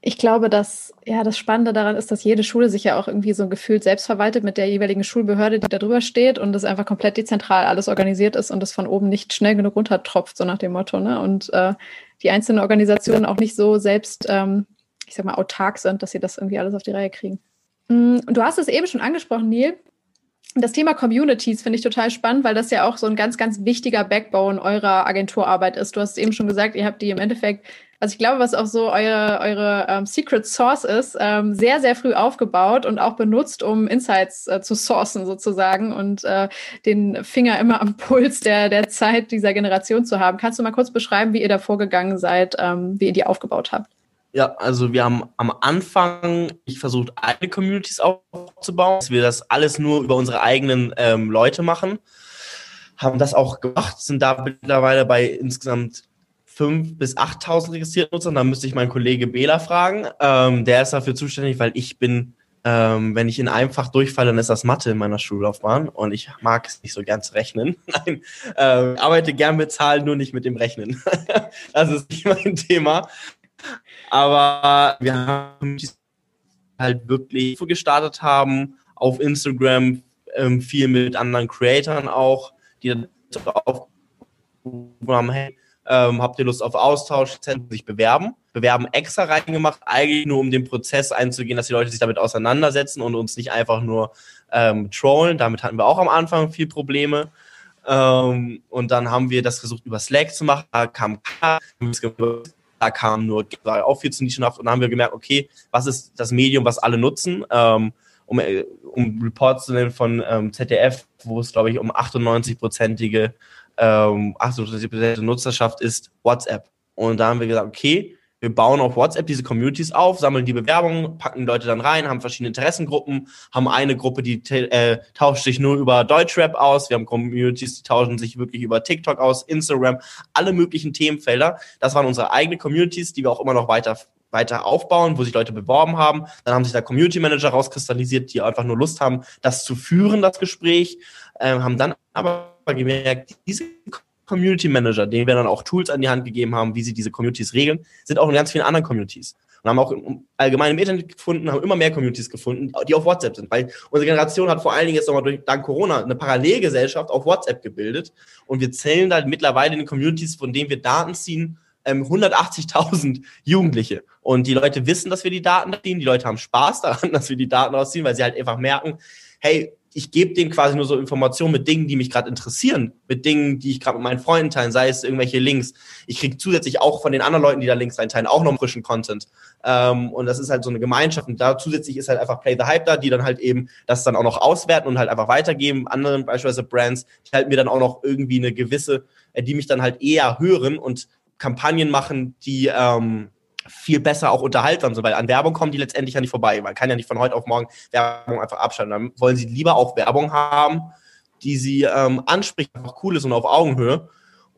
Ich glaube, dass ja das Spannende daran ist, dass jede Schule sich ja auch irgendwie so gefühlt selbst verwaltet mit der jeweiligen Schulbehörde, die da drüber steht und es einfach komplett dezentral alles organisiert ist und es von oben nicht schnell genug runtertropft, so nach dem Motto. Ne? Und äh, die einzelnen Organisationen auch nicht so selbst, ähm, ich sag mal, autark sind, dass sie das irgendwie alles auf die Reihe kriegen. Mm, du hast es eben schon angesprochen, Neil. Das Thema Communities finde ich total spannend, weil das ja auch so ein ganz, ganz wichtiger Backbone eurer Agenturarbeit ist. Du hast eben schon gesagt, ihr habt die im Endeffekt, also ich glaube, was auch so eure, eure ähm, Secret Source ist, ähm, sehr, sehr früh aufgebaut und auch benutzt, um Insights äh, zu sourcen sozusagen und äh, den Finger immer am Puls der, der Zeit dieser Generation zu haben. Kannst du mal kurz beschreiben, wie ihr da vorgegangen seid, ähm, wie ihr die aufgebaut habt? Ja, also wir haben am Anfang ich versucht, eigene Communities aufzubauen, dass wir das alles nur über unsere eigenen ähm, Leute machen. Haben das auch gemacht, sind da mittlerweile bei insgesamt 5.000 bis 8.000 registrierten Nutzern. Da müsste ich meinen Kollege Bela fragen. Ähm, der ist dafür zuständig, weil ich bin, ähm, wenn ich in einem Fach durchfalle, dann ist das Mathe in meiner Schullaufbahn und ich mag es nicht so gern zu rechnen. Nein, ähm, arbeite gern mit Zahlen, nur nicht mit dem Rechnen. das ist nicht mein Thema. Aber wir haben halt wirklich gestartet haben auf Instagram, ähm, viel mit anderen Creatoren auch, die dann haben, hey, ähm, habt ihr Lust auf Austausch, sich bewerben. Bewerben extra reingemacht, eigentlich nur um den Prozess einzugehen, dass die Leute sich damit auseinandersetzen und uns nicht einfach nur ähm, trollen. Damit hatten wir auch am Anfang viel Probleme. Ähm, und dann haben wir das versucht über Slack zu machen. Da kam da kam nur auch viel zu nischenhaft und dann haben wir gemerkt, okay, was ist das Medium, was alle nutzen? Ähm, um, äh, um Reports zu nennen von ähm, ZDF, wo es, glaube ich, um 98-prozentige ähm, 98 Nutzerschaft ist WhatsApp. Und da haben wir gesagt, okay, wir bauen auf WhatsApp diese Communities auf, sammeln die Bewerbungen, packen die Leute dann rein, haben verschiedene Interessengruppen, haben eine Gruppe, die äh, tauscht sich nur über Deutschrap aus, wir haben Communities, die tauschen sich wirklich über TikTok aus, Instagram, alle möglichen Themenfelder. Das waren unsere eigenen Communities, die wir auch immer noch weiter weiter aufbauen, wo sich Leute beworben haben. Dann haben sich da Community Manager rauskristallisiert, die einfach nur Lust haben, das zu führen, das Gespräch, äh, haben dann aber gemerkt, diese Community Manager, denen wir dann auch Tools an die Hand gegeben haben, wie sie diese Communities regeln, sind auch in ganz vielen anderen Communities. Und haben auch allgemein im Internet gefunden, haben immer mehr Communities gefunden, die auf WhatsApp sind. Weil unsere Generation hat vor allen Dingen jetzt nochmal durch, dank Corona eine Parallelgesellschaft auf WhatsApp gebildet. Und wir zählen da mittlerweile in den Communities, von denen wir Daten ziehen, 180.000 ähm, Jugendliche. Und die Leute wissen, dass wir die Daten ziehen. Die Leute haben Spaß daran, dass wir die Daten rausziehen, weil sie halt einfach merken, hey, ich gebe denen quasi nur so Informationen mit Dingen, die mich gerade interessieren, mit Dingen, die ich gerade mit meinen Freunden teilen, sei es irgendwelche Links. Ich kriege zusätzlich auch von den anderen Leuten, die da Links reinteilen, auch noch frischen Content. Ähm, und das ist halt so eine Gemeinschaft. Und da zusätzlich ist halt einfach Play the Hype da, die dann halt eben das dann auch noch auswerten und halt einfach weitergeben. Anderen beispielsweise Brands, die halt mir dann auch noch irgendwie eine gewisse, äh, die mich dann halt eher hören und Kampagnen machen, die ähm, viel besser auch unterhaltsam sind, weil an Werbung kommen die letztendlich ja nicht vorbei. Man kann ja nicht von heute auf morgen Werbung einfach abschalten. Dann wollen sie lieber auch Werbung haben, die sie ähm, anspricht, einfach cool ist und auf Augenhöhe.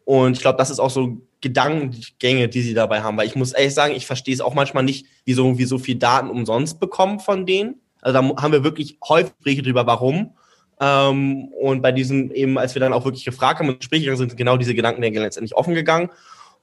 Und ich glaube, das ist auch so Gedankengänge, die sie dabei haben. Weil ich muss ehrlich sagen, ich verstehe es auch manchmal nicht, wieso wir so viel Daten umsonst bekommen von denen. Also da haben wir wirklich häufig Gespräche drüber, warum. Ähm, und bei diesen eben, als wir dann auch wirklich gefragt haben und Gespräche sind, genau diese Gedankengänge letztendlich offen gegangen.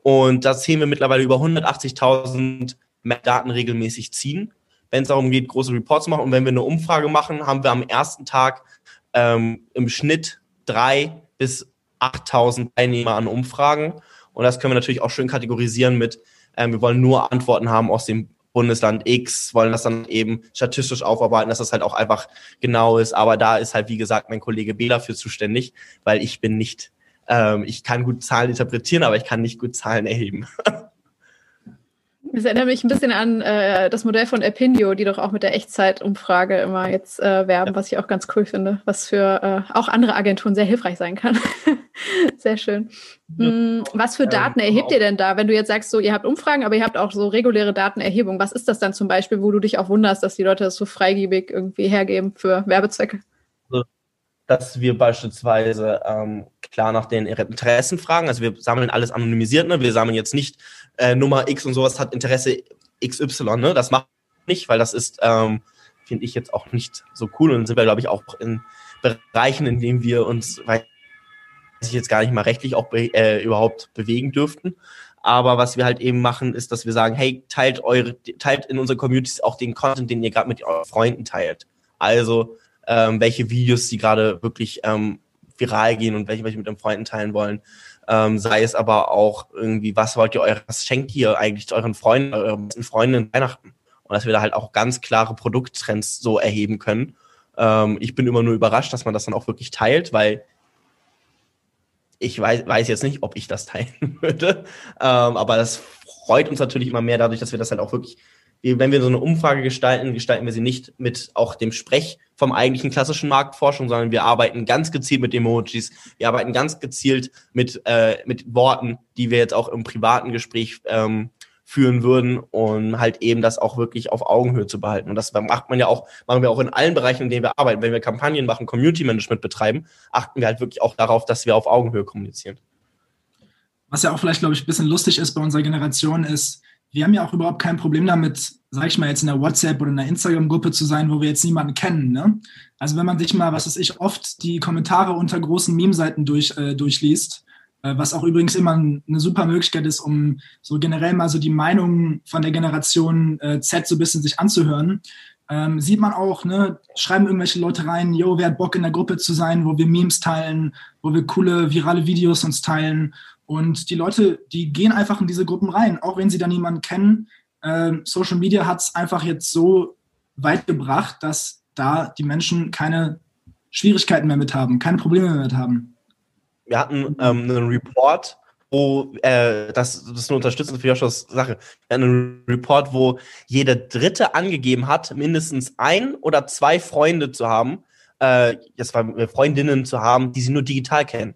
Und da sehen wir mittlerweile über 180.000 Daten regelmäßig ziehen, wenn es darum geht, große Reports zu machen. Und wenn wir eine Umfrage machen, haben wir am ersten Tag ähm, im Schnitt drei bis 8.000 Teilnehmer an Umfragen. Und das können wir natürlich auch schön kategorisieren mit, ähm, wir wollen nur Antworten haben aus dem Bundesland X, wollen das dann eben statistisch aufarbeiten, dass das halt auch einfach genau ist. Aber da ist halt, wie gesagt, mein Kollege Bela für zuständig, weil ich bin nicht ähm, ich kann gut Zahlen interpretieren, aber ich kann nicht gut Zahlen erheben. Das erinnert mich ein bisschen an äh, das Modell von Epinio, die doch auch mit der Echtzeitumfrage immer jetzt äh, werben, ja. was ich auch ganz cool finde, was für äh, auch andere Agenturen sehr hilfreich sein kann. sehr schön. Hm, was für Daten erhebt ihr denn da, wenn du jetzt sagst, so ihr habt Umfragen, aber ihr habt auch so reguläre Datenerhebung? Was ist das dann zum Beispiel, wo du dich auch wunderst, dass die Leute das so freigebig irgendwie hergeben für Werbezwecke? Dass wir beispielsweise ähm, klar nach den Interessen fragen. Also wir sammeln alles anonymisiert. Ne? Wir sammeln jetzt nicht äh, Nummer X und sowas hat Interesse XY. Ne? Das macht nicht, weil das ist, ähm, finde ich jetzt auch nicht so cool. Und sind wir, glaube ich, auch in Bereichen, in denen wir uns, weiß ich jetzt gar nicht mal rechtlich auch be äh, überhaupt bewegen dürften. Aber was wir halt eben machen, ist, dass wir sagen, hey, teilt eure, teilt in unseren Communities auch den Content, den ihr gerade mit euren Freunden teilt. Also ähm, welche Videos die gerade wirklich ähm, viral gehen und welche, welche mit den Freunden teilen wollen. Ähm, sei es aber auch irgendwie, was wollt ihr euch, was schenkt ihr eigentlich zu euren Freunden, euren Freunden Weihnachten? Und dass wir da halt auch ganz klare Produkttrends so erheben können. Ähm, ich bin immer nur überrascht, dass man das dann auch wirklich teilt, weil ich weiß, weiß jetzt nicht, ob ich das teilen würde. Ähm, aber das freut uns natürlich immer mehr dadurch, dass wir das halt auch wirklich wenn wir so eine Umfrage gestalten, gestalten wir sie nicht mit auch dem Sprech vom eigentlichen klassischen Marktforschung, sondern wir arbeiten ganz gezielt mit Emojis. Wir arbeiten ganz gezielt mit, äh, mit Worten, die wir jetzt auch im privaten Gespräch ähm, führen würden, um halt eben das auch wirklich auf Augenhöhe zu behalten. Und das macht man ja auch, machen wir auch in allen Bereichen, in denen wir arbeiten. Wenn wir Kampagnen machen, Community Management betreiben, achten wir halt wirklich auch darauf, dass wir auf Augenhöhe kommunizieren. Was ja auch vielleicht, glaube ich, ein bisschen lustig ist bei unserer Generation, ist, wir haben ja auch überhaupt kein Problem damit, sag ich mal, jetzt in der WhatsApp oder in der Instagram-Gruppe zu sein, wo wir jetzt niemanden kennen. Ne? Also wenn man sich mal, was weiß ich, oft die Kommentare unter großen Meme-Seiten durch, äh, durchliest, äh, was auch übrigens immer eine super Möglichkeit ist, um so generell mal so die Meinungen von der Generation äh, Z so ein bisschen sich anzuhören, ähm, sieht man auch, ne, schreiben irgendwelche Leute rein, yo, wer hat Bock in der Gruppe zu sein, wo wir Memes teilen, wo wir coole virale Videos uns teilen und die Leute, die gehen einfach in diese Gruppen rein, auch wenn sie da niemanden kennen. Ähm, Social Media hat es einfach jetzt so weit gebracht, dass da die Menschen keine Schwierigkeiten mehr mit haben, keine Probleme mehr mit haben. Wir hatten ähm, einen Report, wo äh, das, das ist eine Unterstützung für Joshua Sache. Einen Report, wo jeder Dritte angegeben hat, mindestens ein oder zwei Freunde zu haben, äh, jetzt war Freundinnen zu haben, die sie nur digital kennen.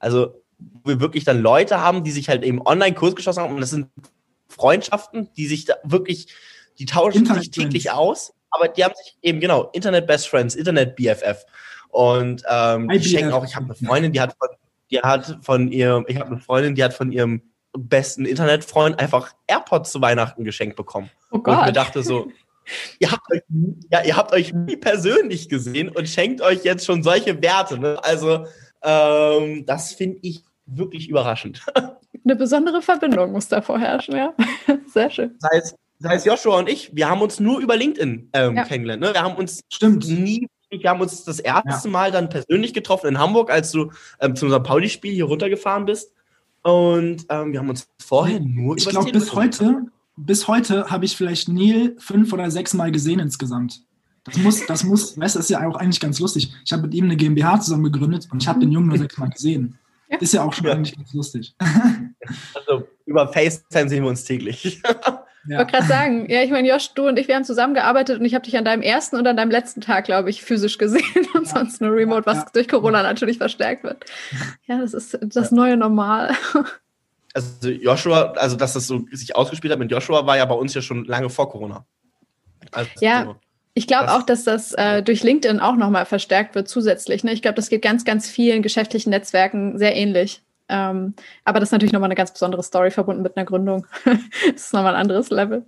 Also wo wir wirklich dann Leute haben, die sich halt eben Online-Kurs geschossen haben und das sind Freundschaften, die sich da wirklich, die tauschen sich täglich aus, aber die haben sich eben, genau, Internet Best Friends, Internet BFF und ähm, die schenken auch, ich habe eine Freundin, die hat von, die hat von ihrem, ich habe eine Freundin, die hat von ihrem besten Internetfreund einfach AirPods zu Weihnachten geschenkt bekommen. Oh Gott. Und ich mir dachte so, ihr habt euch, ja, ihr habt euch nie persönlich gesehen und schenkt euch jetzt schon solche Werte. Ne? Also ähm, das finde ich wirklich überraschend. Eine besondere Verbindung muss da vorherrschen, ja. Sehr schön. Sei es, sei es Joshua und ich, wir haben uns nur über LinkedIn ähm, ja. kennengelernt. Ne? Wir haben uns Stimmt. nie, wir haben uns das erste ja. Mal dann persönlich getroffen in Hamburg, als du ähm, zu unserem Pauli-Spiel hier runtergefahren bist. Und ähm, wir haben uns vorher nur Ich glaube, bis heute, bis heute habe ich vielleicht Neil fünf oder sechs Mal gesehen insgesamt. Das muss, das muss, weißt du, das ist ja auch eigentlich ganz lustig. Ich habe mit ihm eine GmbH zusammen gegründet und ich habe den Jungen nur sechs Mal gesehen. Ja. Ist ja auch schon ja. eigentlich ganz lustig. Also über FaceTime sehen wir uns täglich. Ich wollte gerade sagen, ja, ich meine, Josh, du und ich, wir haben zusammengearbeitet und ich habe dich an deinem ersten und an deinem letzten Tag, glaube ich, physisch gesehen und ja. sonst nur remote, was ja. durch Corona natürlich verstärkt wird. Ja, das ist das neue Normal. Also Joshua, also dass das so sich ausgespielt hat mit Joshua, war ja bei uns ja schon lange vor Corona. Also, ja, ich glaube auch, dass das äh, durch LinkedIn auch nochmal verstärkt wird zusätzlich. Ne? Ich glaube, das geht ganz, ganz vielen geschäftlichen Netzwerken sehr ähnlich. Ähm, aber das ist natürlich nochmal eine ganz besondere Story verbunden mit einer Gründung. das ist nochmal ein anderes Level.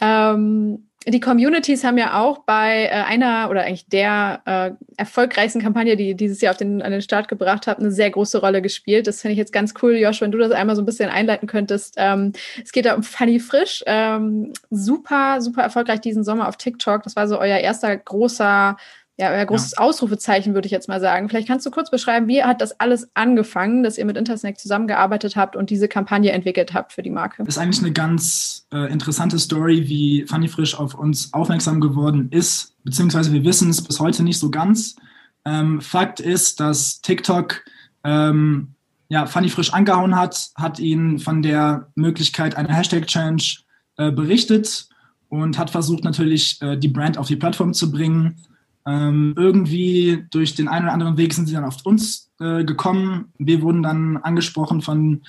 Ähm, die Communities haben ja auch bei äh, einer oder eigentlich der äh, erfolgreichsten Kampagne, die dieses Jahr auf den, an den Start gebracht hat, eine sehr große Rolle gespielt. Das finde ich jetzt ganz cool, Josh, wenn du das einmal so ein bisschen einleiten könntest. Ähm, es geht da um Funny Frisch. Ähm, super, super erfolgreich diesen Sommer auf TikTok. Das war so euer erster großer ja, euer großes ja. Ausrufezeichen, würde ich jetzt mal sagen. Vielleicht kannst du kurz beschreiben, wie hat das alles angefangen, dass ihr mit Intersnack zusammengearbeitet habt und diese Kampagne entwickelt habt für die Marke? Das ist eigentlich eine ganz äh, interessante Story, wie Funny Frisch auf uns aufmerksam geworden ist, beziehungsweise wir wissen es bis heute nicht so ganz. Ähm, Fakt ist, dass TikTok ähm, ja, Funny Frisch angehauen hat, hat ihn von der Möglichkeit einer Hashtag-Challenge äh, berichtet und hat versucht natürlich äh, die Brand auf die Plattform zu bringen ähm, irgendwie durch den einen oder anderen Weg sind sie dann auf uns äh, gekommen. Wir wurden dann angesprochen von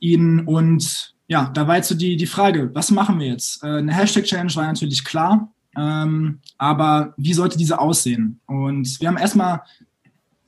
ihnen und ja, da war jetzt so die, die Frage, was machen wir jetzt? Äh, eine Hashtag-Challenge war natürlich klar, ähm, aber wie sollte diese aussehen? Und wir haben erstmal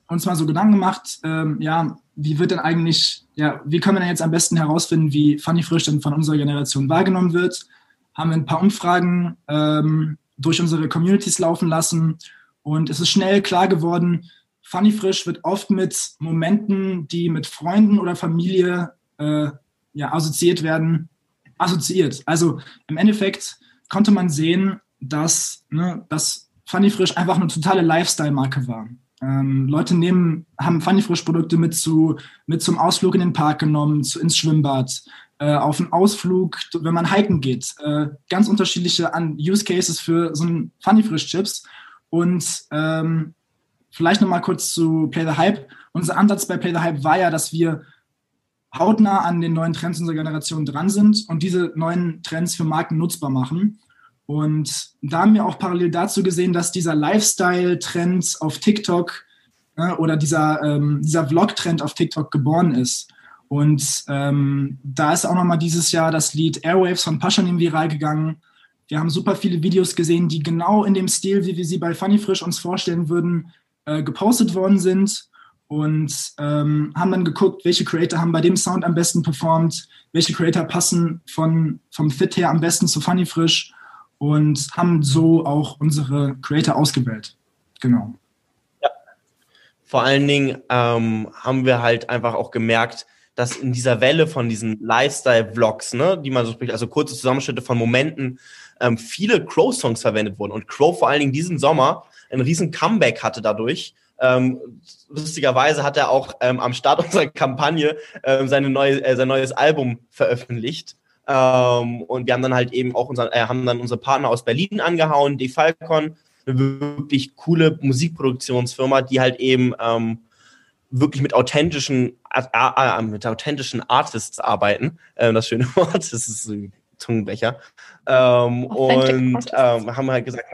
uns mal so Gedanken gemacht, ähm, ja, wie wird denn eigentlich, ja, wie können wir denn jetzt am besten herausfinden, wie Funny Frisch denn von unserer Generation wahrgenommen wird? Haben wir ein paar Umfragen ähm, durch unsere Communities laufen lassen. Und es ist schnell klar geworden, Funny Frisch wird oft mit Momenten, die mit Freunden oder Familie äh, ja, assoziiert werden, assoziiert. Also im Endeffekt konnte man sehen, dass, ne, dass Funny Frisch einfach eine totale Lifestyle-Marke war. Ähm, Leute nehmen, haben Funny Frisch Produkte mit, zu, mit zum Ausflug in den Park genommen, zu, ins Schwimmbad, auf einen Ausflug, wenn man hiken geht. Äh, ganz unterschiedliche Use Cases für so ein Funny Frisch Chips. Und ähm, vielleicht nochmal kurz zu Play the Hype. Unser Ansatz bei Play the Hype war ja, dass wir hautnah an den neuen Trends unserer Generation dran sind und diese neuen Trends für Marken nutzbar machen. Und da haben wir auch parallel dazu gesehen, dass dieser Lifestyle-Trend auf TikTok äh, oder dieser, ähm, dieser Vlog-Trend auf TikTok geboren ist. Und ähm, da ist auch nochmal dieses Jahr das Lied Airwaves von Paschanim viral gegangen. Wir haben super viele Videos gesehen, die genau in dem Stil, wie wir sie bei Funny Frisch uns vorstellen würden, äh, gepostet worden sind und ähm, haben dann geguckt, welche Creator haben bei dem Sound am besten performt, welche Creator passen von, vom Fit her am besten zu Funny Frisch und haben so auch unsere Creator ausgewählt. Genau. Ja. Vor allen Dingen ähm, haben wir halt einfach auch gemerkt, dass in dieser Welle von diesen Lifestyle-Vlogs, ne, die man so spricht, also kurze Zusammenschnitte von Momenten, ähm, viele Crow-Songs verwendet wurden. Und Crow vor allen Dingen diesen Sommer ein riesen Comeback hatte dadurch. Ähm, lustigerweise hat er auch ähm, am Start unserer Kampagne ähm, seine neue, äh, sein neues Album veröffentlicht. Ähm, und wir haben dann halt eben auch unser, äh, haben dann unsere Partner aus Berlin angehauen, die Falcon, eine wirklich coole Musikproduktionsfirma, die halt eben ähm, wirklich mit authentischen, äh, äh, mit authentischen Artists arbeiten. Ähm, das schöne Wort, das ist ein Zungenbecher. Ähm, und ähm, haben halt gesagt,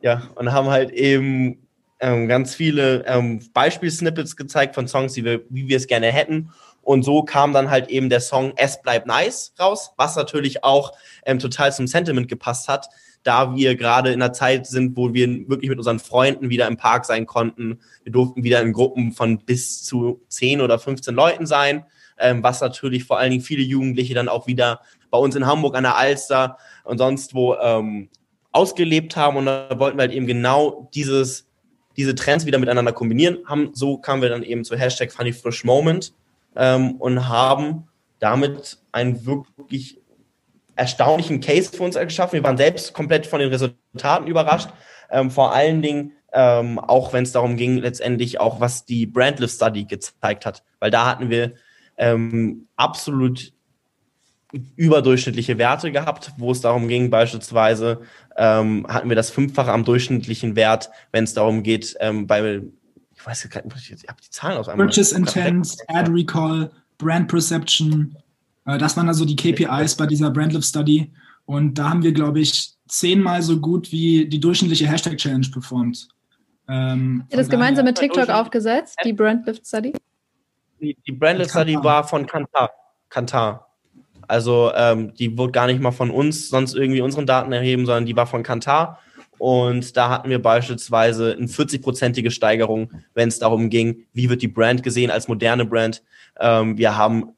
ja, und haben halt eben ähm, ganz viele ähm, Beispielsnippets gezeigt von Songs, die wir, wie wir es gerne hätten. Und so kam dann halt eben der Song Es bleibt nice raus, was natürlich auch ähm, total zum Sentiment gepasst hat, da wir gerade in einer Zeit sind, wo wir wirklich mit unseren Freunden wieder im Park sein konnten. Wir durften wieder in Gruppen von bis zu 10 oder 15 Leuten sein, ähm, was natürlich vor allen Dingen viele Jugendliche dann auch wieder bei uns in Hamburg an der Alster und sonst wo ähm, ausgelebt haben. Und da wollten wir halt eben genau dieses diese Trends wieder miteinander kombinieren haben. So kamen wir dann eben zu Hashtag Funny ähm, und haben damit einen wirklich erstaunlichen Case für uns geschaffen. Wir waren selbst komplett von den Resultaten überrascht. Ähm, vor allen Dingen, ähm, auch wenn es darum ging, letztendlich auch, was die Brandlift Study gezeigt hat. Weil da hatten wir ähm, absolut überdurchschnittliche Werte gehabt, wo es darum ging, beispielsweise ähm, hatten wir das Fünffache am durchschnittlichen Wert, wenn es darum geht, ähm, bei, ich weiß gar nicht, ich habe die Zahlen aus einmal. Purchase Intent, Ad Recall, Brand Perception, das waren also die KPIs bei dieser Brandlift Study. Und da haben wir, glaube ich, zehnmal so gut wie die durchschnittliche Hashtag Challenge performt. Ähm, Habt ihr das gemeinsam mit TikTok aufgesetzt, die Brandlift Study? Die, die Brandlift Study war von Kantar. Kantar. Also ähm, die wurde gar nicht mal von uns sonst irgendwie unseren Daten erheben, sondern die war von Kantar. Und da hatten wir beispielsweise eine 40-prozentige Steigerung, wenn es darum ging, wie wird die Brand gesehen als moderne Brand. Ähm, wir haben,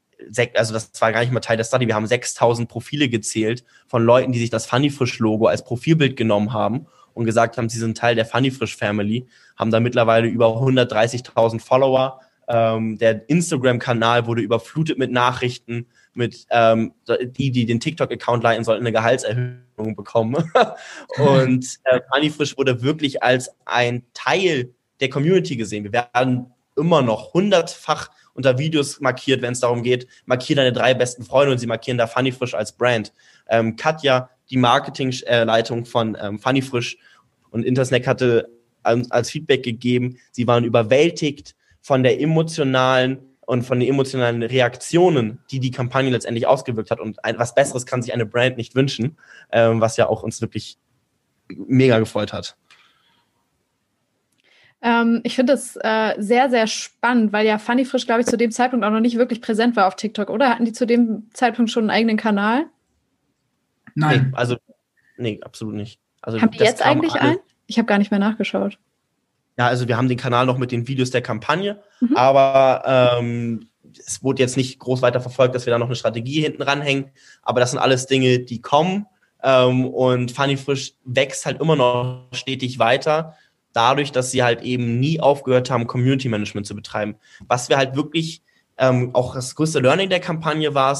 also das war gar nicht mal Teil der Study, wir haben 6000 Profile gezählt von Leuten, die sich das Funny Frisch Logo als Profilbild genommen haben und gesagt haben, sie sind Teil der Funny Frisch Family, haben da mittlerweile über 130.000 Follower. Ähm, der Instagram-Kanal wurde überflutet mit Nachrichten mit ähm, die, die den TikTok-Account leiten sollten, eine Gehaltserhöhung bekommen. und äh, Funny Frisch wurde wirklich als ein Teil der Community gesehen. Wir werden immer noch hundertfach unter Videos markiert, wenn es darum geht, markiere deine drei besten Freunde und sie markieren da Funny Frisch als Brand. Ähm, Katja, die Marketingleitung von ähm, Funny Frisch und Intersnack hatte als Feedback gegeben, sie waren überwältigt von der emotionalen und von den emotionalen Reaktionen, die die Kampagne letztendlich ausgewirkt hat. Und ein, was Besseres kann sich eine Brand nicht wünschen, ähm, was ja auch uns wirklich mega gefreut hat. Ähm, ich finde es äh, sehr, sehr spannend, weil ja Funny Frisch, glaube ich, zu dem Zeitpunkt auch noch nicht wirklich präsent war auf TikTok, oder? Hatten die zu dem Zeitpunkt schon einen eigenen Kanal? Nein. Nee, also, nee, absolut nicht. Also, Haben die jetzt eigentlich einen? Ich habe gar nicht mehr nachgeschaut. Ja, also wir haben den Kanal noch mit den Videos der Kampagne, mhm. aber ähm, es wurde jetzt nicht groß weiter verfolgt, dass wir da noch eine Strategie hinten ranhängen. Aber das sind alles Dinge, die kommen. Ähm, und Funny Frisch wächst halt immer noch stetig weiter, dadurch, dass sie halt eben nie aufgehört haben, Community Management zu betreiben. Was wir halt wirklich, ähm, auch das größte Learning der Kampagne war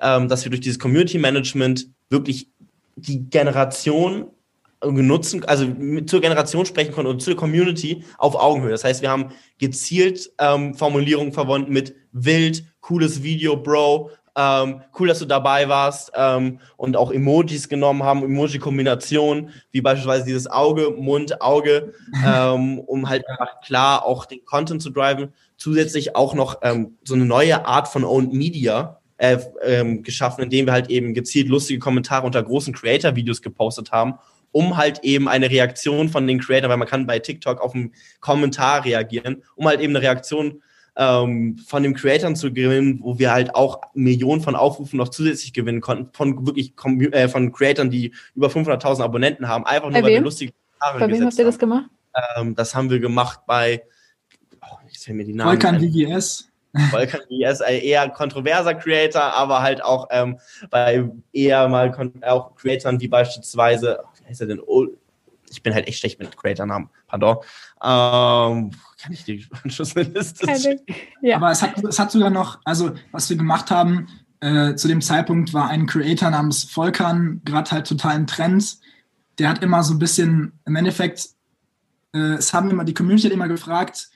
ähm, dass wir durch dieses Community Management wirklich die Generation genutzen, also zur Generation sprechen konnten und zur Community auf Augenhöhe. Das heißt, wir haben gezielt ähm, Formulierungen verbunden mit wild, cooles Video, Bro, ähm, cool, dass du dabei warst ähm, und auch Emojis genommen haben, Emoji-Kombinationen, wie beispielsweise dieses Auge, Mund, Auge, ähm, um halt einfach klar auch den Content zu driven. Zusätzlich auch noch ähm, so eine neue Art von Owned Media äh, ähm, geschaffen, indem wir halt eben gezielt lustige Kommentare unter großen Creator-Videos gepostet haben, um halt eben eine Reaktion von den Creators, weil man kann bei TikTok auf einen Kommentar reagieren, um halt eben eine Reaktion ähm, von den Creators zu gewinnen, wo wir halt auch Millionen von Aufrufen noch zusätzlich gewinnen konnten, von wirklich äh, von Creators, die über 500.000 Abonnenten haben, einfach nur, bei weil wir lustige Kommentare Bei wem habt ihr das gemacht? Ähm, das haben wir gemacht bei, oh, ich sehe mir die Namen. Volkan VVS. Volkan ein eher kontroverser Creator, aber halt auch ähm, bei eher mal auch Creatoren wie beispielsweise, oh, wie heißt er denn? Ich bin halt echt schlecht mit Creator-Namen, pardon. Ähm, kann ich die Anschlussliste ja. Aber es hat, es hat sogar noch, also was wir gemacht haben, äh, zu dem Zeitpunkt war ein Creator namens Volkan gerade halt total ein Trend. Der hat immer so ein bisschen, im Endeffekt, äh, es haben immer, die Community hat immer gefragt,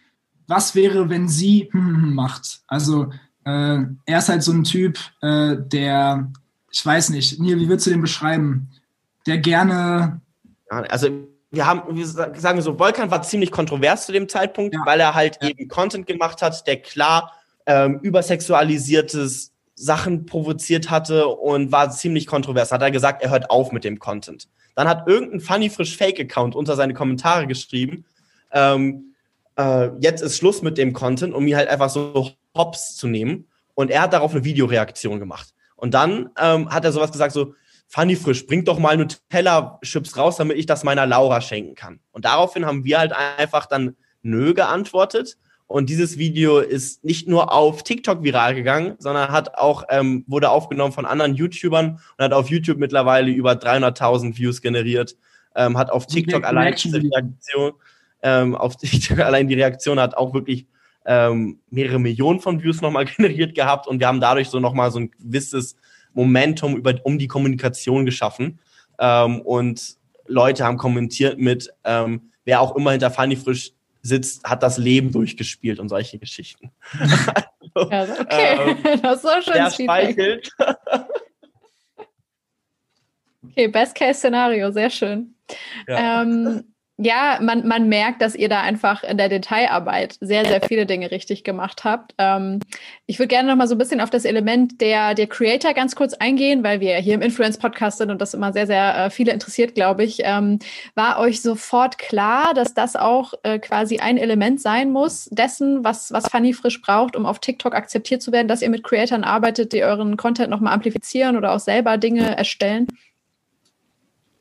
was wäre, wenn sie macht? Also äh, er ist halt so ein Typ, äh, der, ich weiß nicht, Neil, wie würdest du den beschreiben? Der gerne also wir haben, wir sagen so, Volkan war ziemlich kontrovers zu dem Zeitpunkt, ja. weil er halt ja. eben Content gemacht hat, der klar ähm, übersexualisiertes Sachen provoziert hatte und war ziemlich kontrovers. Hat er gesagt, er hört auf mit dem Content. Dann hat irgendein Funny Frisch Fake Account unter seine Kommentare geschrieben, ähm, äh, jetzt ist Schluss mit dem Content, um ihn halt einfach so hops zu nehmen. Und er hat darauf eine Videoreaktion gemacht. Und dann ähm, hat er sowas gesagt, so, Fanny Frisch, bring doch mal Nutella-Chips raus, damit ich das meiner Laura schenken kann. Und daraufhin haben wir halt einfach dann nö geantwortet. Und dieses Video ist nicht nur auf TikTok viral gegangen, sondern hat auch, ähm, wurde aufgenommen von anderen YouTubern und hat auf YouTube mittlerweile über 300.000 Views generiert. Ähm, hat auf TikTok allein diese Reaktion, ähm, auf TikTok allein die Reaktion hat auch wirklich ähm, mehrere Millionen von Views nochmal generiert gehabt und wir haben dadurch so nochmal so ein gewisses Momentum über, um die Kommunikation geschaffen. Ähm, und Leute haben kommentiert mit, ähm, wer auch immer hinter Fanny Frisch sitzt, hat das Leben durchgespielt und solche Geschichten. also, ja, okay, ähm, das ist auch schon der speichelt. okay, Best-Case-Szenario, sehr schön. Ja. Ähm, ja, man, man merkt, dass ihr da einfach in der Detailarbeit sehr, sehr viele Dinge richtig gemacht habt. Ähm, ich würde gerne noch mal so ein bisschen auf das Element der, der Creator ganz kurz eingehen, weil wir hier im Influence-Podcast sind und das immer sehr, sehr äh, viele interessiert, glaube ich. Ähm, war euch sofort klar, dass das auch äh, quasi ein Element sein muss dessen, was, was Funny Frisch braucht, um auf TikTok akzeptiert zu werden, dass ihr mit Creatoren arbeitet, die euren Content noch mal amplifizieren oder auch selber Dinge erstellen?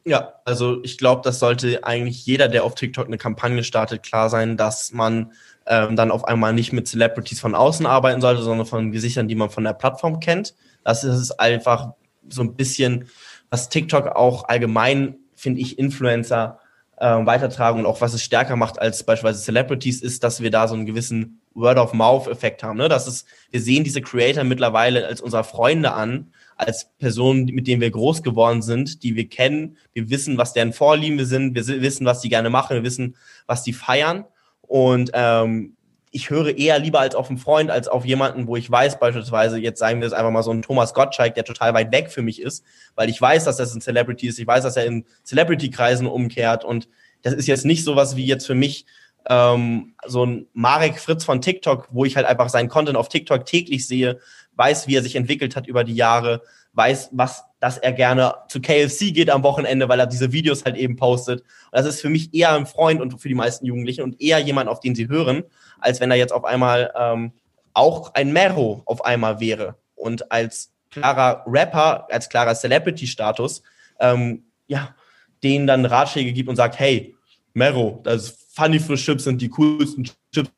Ja, also ich glaube, das sollte eigentlich jeder, der auf TikTok eine Kampagne startet, klar sein, dass man ähm, dann auf einmal nicht mit Celebrities von außen arbeiten sollte, sondern von Gesichtern, die man von der Plattform kennt. Das ist einfach so ein bisschen, was TikTok auch allgemein, finde ich, Influencer äh, weitertragen und auch was es stärker macht als beispielsweise Celebrities, ist, dass wir da so einen gewissen Word-of-Mouth-Effekt haben. Ne? Das ist, wir sehen diese Creator mittlerweile als unsere Freunde an als Personen, mit denen wir groß geworden sind, die wir kennen. Wir wissen, was deren Vorlieben sind. Wir wissen, was die gerne machen. Wir wissen, was die feiern. Und ähm, ich höre eher lieber als auf einen Freund, als auf jemanden, wo ich weiß, beispielsweise, jetzt sagen wir es einfach mal so ein Thomas Gottschalk, der total weit weg für mich ist, weil ich weiß, dass das ein Celebrity ist. Ich weiß, dass er in Celebrity-Kreisen umkehrt. Und das ist jetzt nicht sowas wie jetzt für mich ähm, so ein Marek Fritz von TikTok, wo ich halt einfach seinen Content auf TikTok täglich sehe, weiß, wie er sich entwickelt hat über die Jahre, weiß, was, dass er gerne zu KFC geht am Wochenende, weil er diese Videos halt eben postet. Und das ist für mich eher ein Freund und für die meisten Jugendlichen und eher jemand, auf den sie hören, als wenn er jetzt auf einmal ähm, auch ein Mero auf einmal wäre und als klarer Rapper, als klarer Celebrity-Status, ähm, ja, denen dann Ratschläge gibt und sagt, hey, Mero, das Funny Frisch Chips sind die coolsten Chips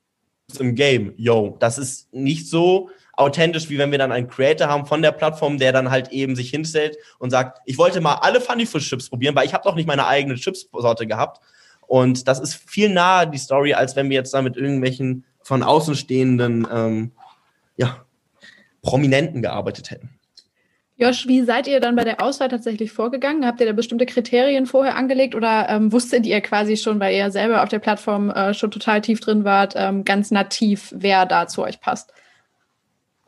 im Game. Yo, das ist nicht so authentisch, wie wenn wir dann einen Creator haben von der Plattform, der dann halt eben sich hinstellt und sagt, ich wollte mal alle Funny Fish Chips probieren, weil ich habe doch nicht meine eigene Chipsorte gehabt. Und das ist viel nahe die Story, als wenn wir jetzt da mit irgendwelchen von außen stehenden ähm, ja, Prominenten gearbeitet hätten. Josh, wie seid ihr dann bei der Auswahl tatsächlich vorgegangen? Habt ihr da bestimmte Kriterien vorher angelegt oder ähm, wusstet ihr quasi schon, weil ihr selber auf der Plattform äh, schon total tief drin wart, ähm, ganz nativ, wer da zu euch passt?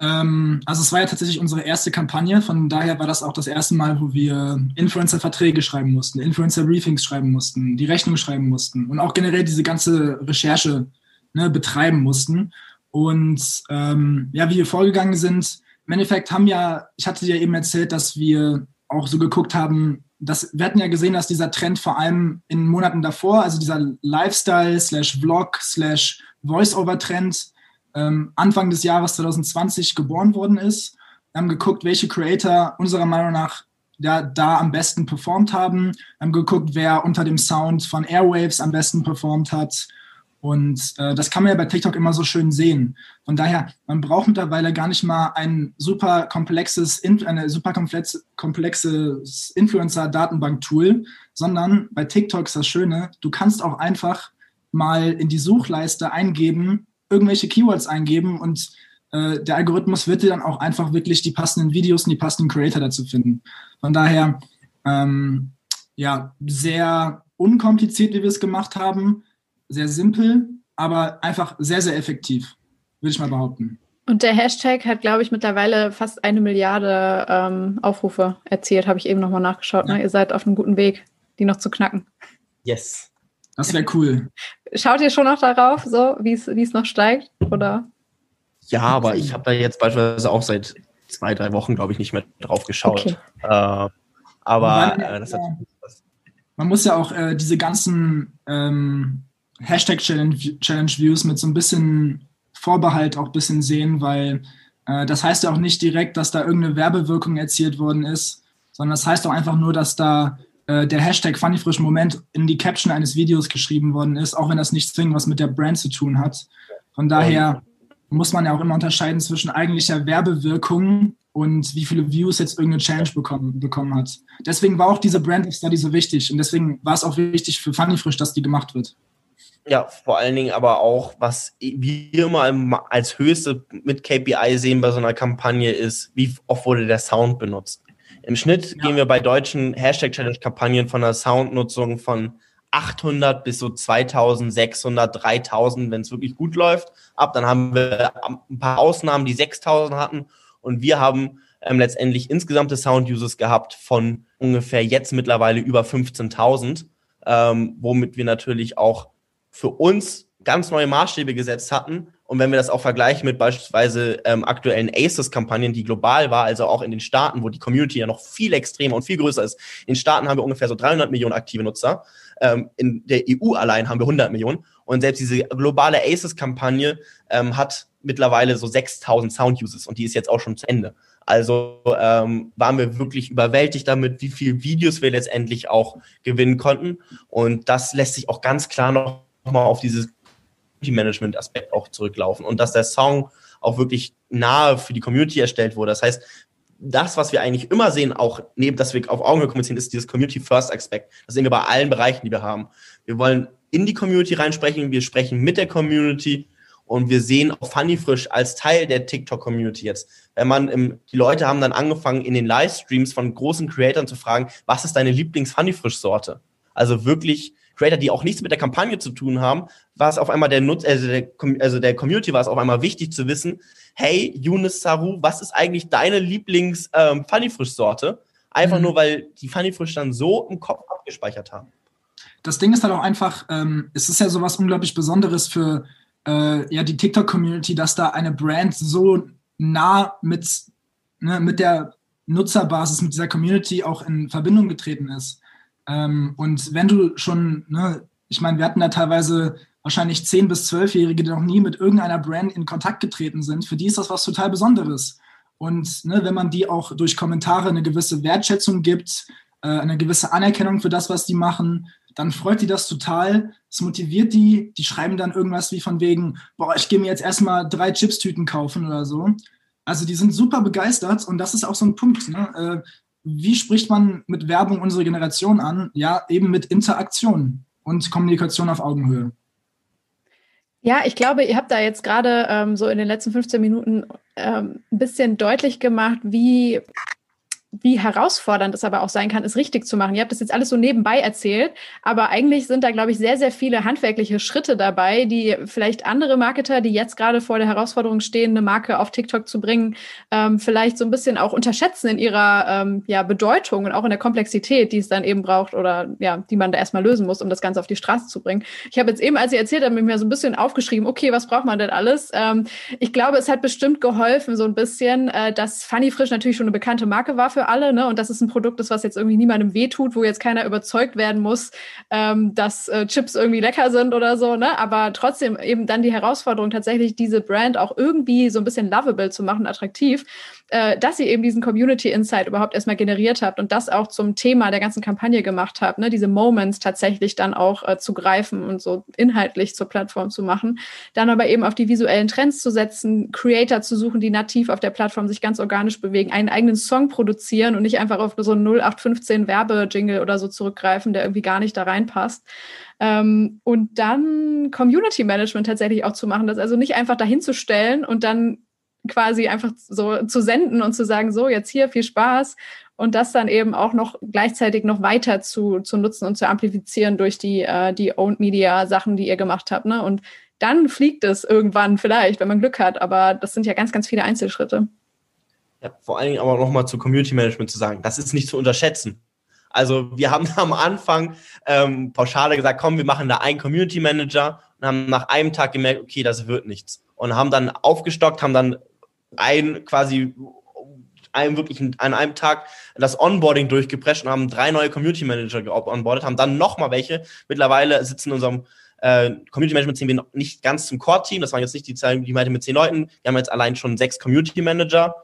Ähm, also es war ja tatsächlich unsere erste Kampagne, von daher war das auch das erste Mal, wo wir Influencer-Verträge schreiben mussten, Influencer-Briefings schreiben mussten, die Rechnung schreiben mussten und auch generell diese ganze Recherche ne, betreiben mussten. Und ähm, ja, wie wir vorgegangen sind, im Endeffekt haben ja, ich hatte dir eben erzählt, dass wir auch so geguckt haben, dass, wir hatten ja gesehen, dass dieser Trend vor allem in Monaten davor, also dieser Lifestyle slash Vlog slash Voice-Over-Trend ähm, Anfang des Jahres 2020 geboren worden ist. Wir haben geguckt, welche Creator unserer Meinung nach ja, da am besten performt haben. Wir haben geguckt, wer unter dem Sound von Airwaves am besten performt hat. Und äh, das kann man ja bei TikTok immer so schön sehen. Von daher, man braucht mittlerweile gar nicht mal ein super komplexes, eine super komplexe, komplexes Influencer-Datenbank-Tool, sondern bei TikTok ist das Schöne, du kannst auch einfach mal in die Suchleiste eingeben, irgendwelche Keywords eingeben und äh, der Algorithmus wird dir dann auch einfach wirklich die passenden Videos und die passenden Creator dazu finden. Von daher, ähm, ja, sehr unkompliziert, wie wir es gemacht haben sehr simpel, aber einfach sehr, sehr effektiv, würde ich mal behaupten. Und der Hashtag hat, glaube ich, mittlerweile fast eine Milliarde ähm, Aufrufe erzielt, habe ich eben nochmal nachgeschaut. Ja. Ne? Ihr seid auf einem guten Weg, die noch zu knacken. Yes. Das wäre cool. Schaut ihr schon noch darauf, so wie es noch steigt? Oder? Ja, aber ich habe da jetzt beispielsweise auch seit zwei, drei Wochen, glaube ich, nicht mehr drauf geschaut. Okay. Äh, aber äh, das hat, man muss ja auch äh, diese ganzen ähm, Hashtag Challenge, Challenge Views mit so ein bisschen Vorbehalt auch ein bisschen sehen, weil äh, das heißt ja auch nicht direkt, dass da irgendeine Werbewirkung erzielt worden ist, sondern das heißt auch einfach nur, dass da äh, der Hashtag Funny Frisch Moment in die Caption eines Videos geschrieben worden ist, auch wenn das nicht zwingend was mit der Brand zu tun hat. Von daher muss man ja auch immer unterscheiden zwischen eigentlicher Werbewirkung und wie viele Views jetzt irgendeine Challenge bekommen, bekommen hat. Deswegen war auch diese Brand Study so wichtig und deswegen war es auch wichtig für Funny Frisch, dass die gemacht wird. Ja, vor allen Dingen aber auch, was wir immer als höchste mit KPI sehen bei so einer Kampagne ist, wie oft wurde der Sound benutzt. Im Schnitt ja. gehen wir bei deutschen Hashtag-Challenge-Kampagnen von einer Soundnutzung von 800 bis so 2600, 3000, wenn es wirklich gut läuft, ab. Dann haben wir ein paar Ausnahmen, die 6000 hatten. Und wir haben ähm, letztendlich insgesamte Sound-Users gehabt von ungefähr jetzt mittlerweile über 15.000, ähm, womit wir natürlich auch für uns ganz neue Maßstäbe gesetzt hatten. Und wenn wir das auch vergleichen mit beispielsweise ähm, aktuellen ACES-Kampagnen, die global war, also auch in den Staaten, wo die Community ja noch viel extremer und viel größer ist. In Staaten haben wir ungefähr so 300 Millionen aktive Nutzer. Ähm, in der EU allein haben wir 100 Millionen. Und selbst diese globale ACES-Kampagne ähm, hat mittlerweile so 6000 Sound-Uses und die ist jetzt auch schon zu Ende. Also ähm, waren wir wirklich überwältigt damit, wie viele Videos wir letztendlich auch gewinnen konnten. Und das lässt sich auch ganz klar noch nochmal auf dieses Management-Aspekt auch zurücklaufen und dass der Song auch wirklich nahe für die Community erstellt wurde. Das heißt, das, was wir eigentlich immer sehen, auch neben, dass wir auf Augenhöhe kommunizieren, ist dieses Community-First-Aspekt. Das sehen wir bei allen Bereichen, die wir haben. Wir wollen in die Community reinsprechen, wir sprechen mit der Community und wir sehen auch Funny Frisch als Teil der TikTok-Community jetzt. Wenn man im, die Leute haben dann angefangen, in den Livestreams von großen Creatoren zu fragen, was ist deine Lieblings-Funny Frisch-Sorte? Also wirklich Creator, die auch nichts mit der Kampagne zu tun haben, war es auf einmal der Nutz, also der, also der Community war es auf einmal wichtig zu wissen, hey, Yunus Saru, was ist eigentlich deine Lieblings ähm, Funny Frisch Sorte? Einfach mhm. nur, weil die Funny Frisch dann so im Kopf abgespeichert haben. Das Ding ist halt auch einfach, ähm, es ist ja sowas unglaublich Besonderes für äh, ja, die TikTok-Community, dass da eine Brand so nah mit, ne, mit der Nutzerbasis, mit dieser Community auch in Verbindung getreten ist. Ähm, und wenn du schon, ne, ich meine, wir hatten da teilweise wahrscheinlich 10- bis 12-Jährige, die noch nie mit irgendeiner Brand in Kontakt getreten sind, für die ist das was total Besonderes. Und ne, wenn man die auch durch Kommentare eine gewisse Wertschätzung gibt, äh, eine gewisse Anerkennung für das, was die machen, dann freut die das total. Es motiviert die. Die schreiben dann irgendwas wie von wegen, boah, ich gehe mir jetzt erstmal drei Chipstüten kaufen oder so. Also die sind super begeistert und das ist auch so ein Punkt. Ne? Äh, wie spricht man mit Werbung unsere Generation an? Ja, eben mit Interaktion und Kommunikation auf Augenhöhe. Ja, ich glaube, ihr habt da jetzt gerade ähm, so in den letzten 15 Minuten ähm, ein bisschen deutlich gemacht, wie wie herausfordernd es aber auch sein kann, es richtig zu machen. Ihr habt das jetzt alles so nebenbei erzählt, aber eigentlich sind da, glaube ich, sehr, sehr viele handwerkliche Schritte dabei, die vielleicht andere Marketer, die jetzt gerade vor der Herausforderung stehen, eine Marke auf TikTok zu bringen, ähm, vielleicht so ein bisschen auch unterschätzen in ihrer ähm, ja, Bedeutung und auch in der Komplexität, die es dann eben braucht oder ja, die man da erstmal lösen muss, um das Ganze auf die Straße zu bringen. Ich habe jetzt eben, als ihr erzählt habt, mir so ein bisschen aufgeschrieben, okay, was braucht man denn alles? Ähm, ich glaube, es hat bestimmt geholfen, so ein bisschen, äh, dass Funny Frisch natürlich schon eine bekannte Marke war für alle, ne? Und dass es ein Produkt ist, was jetzt irgendwie niemandem wehtut, wo jetzt keiner überzeugt werden muss, ähm, dass äh, Chips irgendwie lecker sind oder so, ne? Aber trotzdem eben dann die Herausforderung, tatsächlich diese Brand auch irgendwie so ein bisschen lovable zu machen, attraktiv, äh, dass ihr eben diesen Community Insight überhaupt erstmal generiert habt und das auch zum Thema der ganzen Kampagne gemacht habt, ne? Diese Moments tatsächlich dann auch äh, zu greifen und so inhaltlich zur Plattform zu machen. Dann aber eben auf die visuellen Trends zu setzen, Creator zu suchen, die nativ auf der Plattform sich ganz organisch bewegen, einen eigenen Song produzieren und nicht einfach auf so einen 0815 Werbejingle oder so zurückgreifen, der irgendwie gar nicht da reinpasst. Ähm, und dann Community Management tatsächlich auch zu machen, das also nicht einfach dahin zu stellen und dann quasi einfach so zu senden und zu sagen, so jetzt hier viel Spaß und das dann eben auch noch gleichzeitig noch weiter zu, zu nutzen und zu amplifizieren durch die, äh, die Owned Media Sachen, die ihr gemacht habt. Ne? Und dann fliegt es irgendwann vielleicht, wenn man Glück hat. Aber das sind ja ganz, ganz viele Einzelschritte. Ja, vor allen Dingen aber nochmal zu Community Management zu sagen, das ist nicht zu unterschätzen. Also wir haben am Anfang ähm, pauschale gesagt, komm, wir machen da einen Community Manager und haben nach einem Tag gemerkt, okay, das wird nichts. Und haben dann aufgestockt, haben dann ein quasi einem wirklich an einem Tag das Onboarding durchgeprescht und haben drei neue Community Manager onboardet, haben dann nochmal welche. Mittlerweile sitzen in unserem äh, Community Management Team wir nicht ganz zum Core-Team. Das waren jetzt nicht die Zahl, die meinte mit zehn Leuten. Wir haben jetzt allein schon sechs Community Manager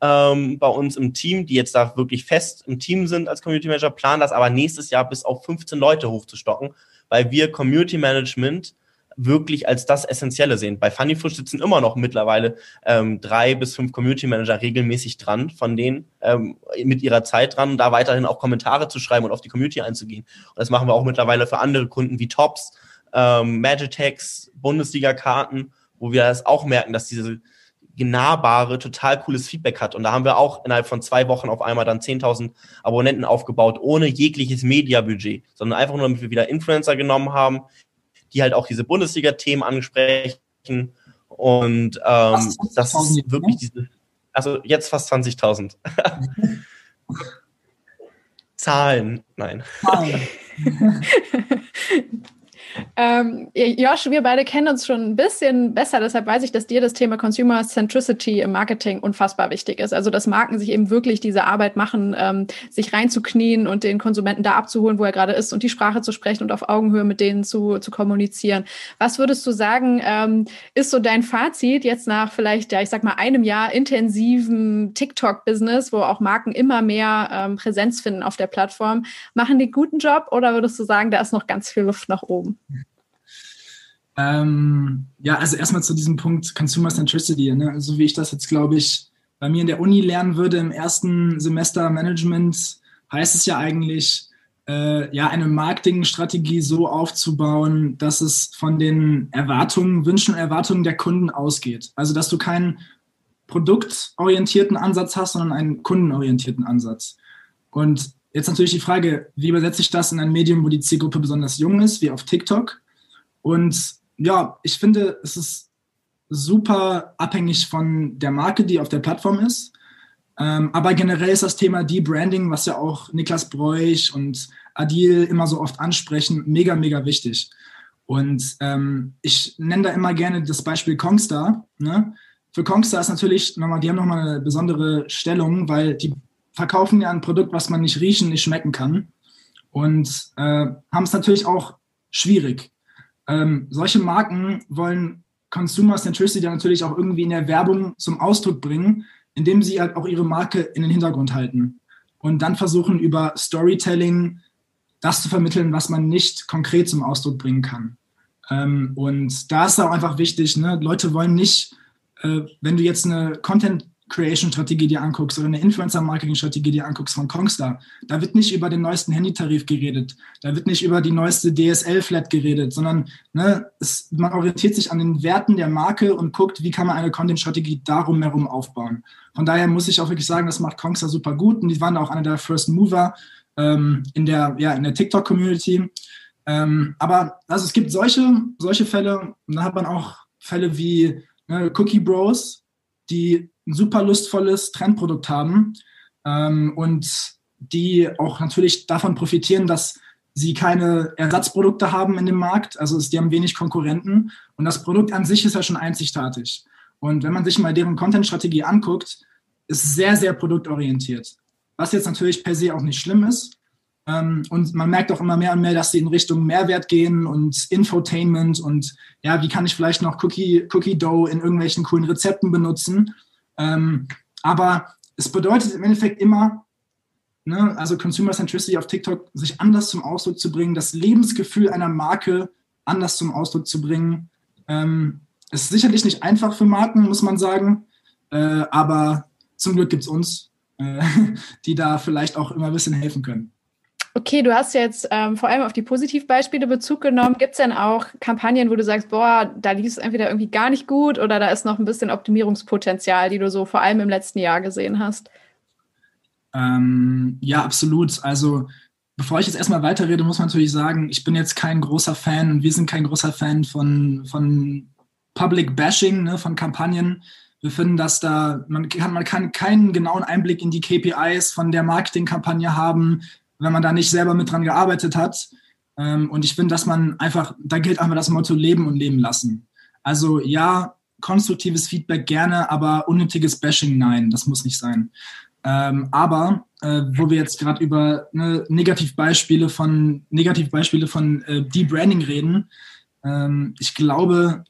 ähm, bei uns im Team, die jetzt da wirklich fest im Team sind als Community Manager, planen das aber nächstes Jahr bis auf 15 Leute hochzustocken, weil wir Community Management wirklich als das Essentielle sehen. Bei Funny Frisch sitzen immer noch mittlerweile ähm, drei bis fünf Community Manager regelmäßig dran, von denen ähm, mit ihrer Zeit dran, da weiterhin auch Kommentare zu schreiben und auf die Community einzugehen. Und das machen wir auch mittlerweile für andere Kunden wie Tops, ähm, Magitex, Bundesliga-Karten, wo wir das auch merken, dass diese nahbare, total cooles Feedback hat. Und da haben wir auch innerhalb von zwei Wochen auf einmal dann 10.000 Abonnenten aufgebaut, ohne jegliches Media-Budget, sondern einfach nur, damit wir wieder Influencer genommen haben, die halt auch diese Bundesliga-Themen ansprechen. Und ähm, das ist wirklich ne? diese, also jetzt fast 20.000. Zahlen, nein. Zahlen. Ähm, Josh, wir beide kennen uns schon ein bisschen besser, deshalb weiß ich, dass dir das Thema Consumer Centricity im Marketing unfassbar wichtig ist. Also, dass Marken sich eben wirklich diese Arbeit machen, ähm, sich reinzuknien und den Konsumenten da abzuholen, wo er gerade ist und die Sprache zu sprechen und auf Augenhöhe mit denen zu, zu kommunizieren. Was würdest du sagen, ähm, ist so dein Fazit jetzt nach vielleicht, ja, ich sag mal, einem Jahr intensiven TikTok-Business, wo auch Marken immer mehr ähm, Präsenz finden auf der Plattform? Machen die guten Job oder würdest du sagen, da ist noch ganz viel Luft nach oben? Ähm, ja, also erstmal zu diesem Punkt Consumer Centricity. Ne? Also wie ich das jetzt, glaube ich, bei mir in der Uni lernen würde im ersten Semester Management, heißt es ja eigentlich, äh, ja, eine Marketingstrategie so aufzubauen, dass es von den Erwartungen, Wünschen und Erwartungen der Kunden ausgeht. Also dass du keinen produktorientierten Ansatz hast, sondern einen kundenorientierten Ansatz. Und jetzt natürlich die Frage, wie übersetze ich das in ein Medium, wo die Zielgruppe besonders jung ist, wie auf TikTok? Und ja, ich finde, es ist super abhängig von der Marke, die auf der Plattform ist. Ähm, aber generell ist das Thema Debranding, was ja auch Niklas Bräuch und Adil immer so oft ansprechen, mega, mega wichtig. Und ähm, ich nenne da immer gerne das Beispiel Kongstar. Ne? Für Kongstar ist natürlich nochmal, die haben nochmal eine besondere Stellung, weil die verkaufen ja ein Produkt, was man nicht riechen, nicht schmecken kann. Und äh, haben es natürlich auch schwierig. Ähm, solche Marken wollen Consumer Centricity natürlich auch irgendwie in der Werbung zum Ausdruck bringen, indem sie halt auch ihre Marke in den Hintergrund halten und dann versuchen über Storytelling das zu vermitteln, was man nicht konkret zum Ausdruck bringen kann. Ähm, und da ist auch einfach wichtig, ne? Leute wollen nicht, äh, wenn du jetzt eine Content Creation-Strategie dir anguckst oder eine Influencer-Marketing-Strategie dir anguckst von Kongstar, da wird nicht über den neuesten Handytarif geredet, da wird nicht über die neueste DSL-Flat geredet, sondern ne, es, man orientiert sich an den Werten der Marke und guckt, wie kann man eine Content-Strategie darum herum aufbauen. Von daher muss ich auch wirklich sagen, das macht Kongstar super gut und die waren auch einer der First Mover ähm, in der, ja, in der TikTok-Community. Ähm, aber also es gibt solche, solche Fälle und dann hat man auch Fälle wie ne, Cookie Bros, die ein super lustvolles Trendprodukt haben ähm, und die auch natürlich davon profitieren, dass sie keine Ersatzprodukte haben in dem Markt. Also die haben wenig Konkurrenten und das Produkt an sich ist ja schon einzigartig. Und wenn man sich mal deren Content-Strategie anguckt, ist sehr, sehr produktorientiert. Was jetzt natürlich per se auch nicht schlimm ist. Ähm, und man merkt auch immer mehr und mehr, dass sie in Richtung Mehrwert gehen und Infotainment und ja, wie kann ich vielleicht noch Cookie, Cookie Dough in irgendwelchen coolen Rezepten benutzen. Ähm, aber es bedeutet im Endeffekt immer, ne, also Consumer Centricity auf TikTok, sich anders zum Ausdruck zu bringen, das Lebensgefühl einer Marke anders zum Ausdruck zu bringen. Ähm, ist sicherlich nicht einfach für Marken, muss man sagen, äh, aber zum Glück gibt es uns, äh, die da vielleicht auch immer ein bisschen helfen können. Okay, du hast jetzt ähm, vor allem auf die Positivbeispiele Bezug genommen. Gibt es denn auch Kampagnen, wo du sagst, boah, da lief es entweder irgendwie gar nicht gut oder da ist noch ein bisschen Optimierungspotenzial, die du so vor allem im letzten Jahr gesehen hast? Ähm, ja, absolut. Also bevor ich jetzt erstmal weiterrede, muss man natürlich sagen, ich bin jetzt kein großer Fan und wir sind kein großer Fan von, von Public Bashing, ne, von Kampagnen. Wir finden, dass da, man kann, man kann keinen genauen Einblick in die KPIs von der Marketingkampagne haben wenn man da nicht selber mit dran gearbeitet hat. Ähm, und ich finde, dass man einfach, da gilt einfach das Motto Leben und Leben lassen. Also ja, konstruktives Feedback gerne, aber unnötiges Bashing nein, das muss nicht sein. Ähm, aber äh, wo wir jetzt gerade über ne, Negativbeispiele von Negativbeispiele von äh, Debranding reden, ähm, ich glaube,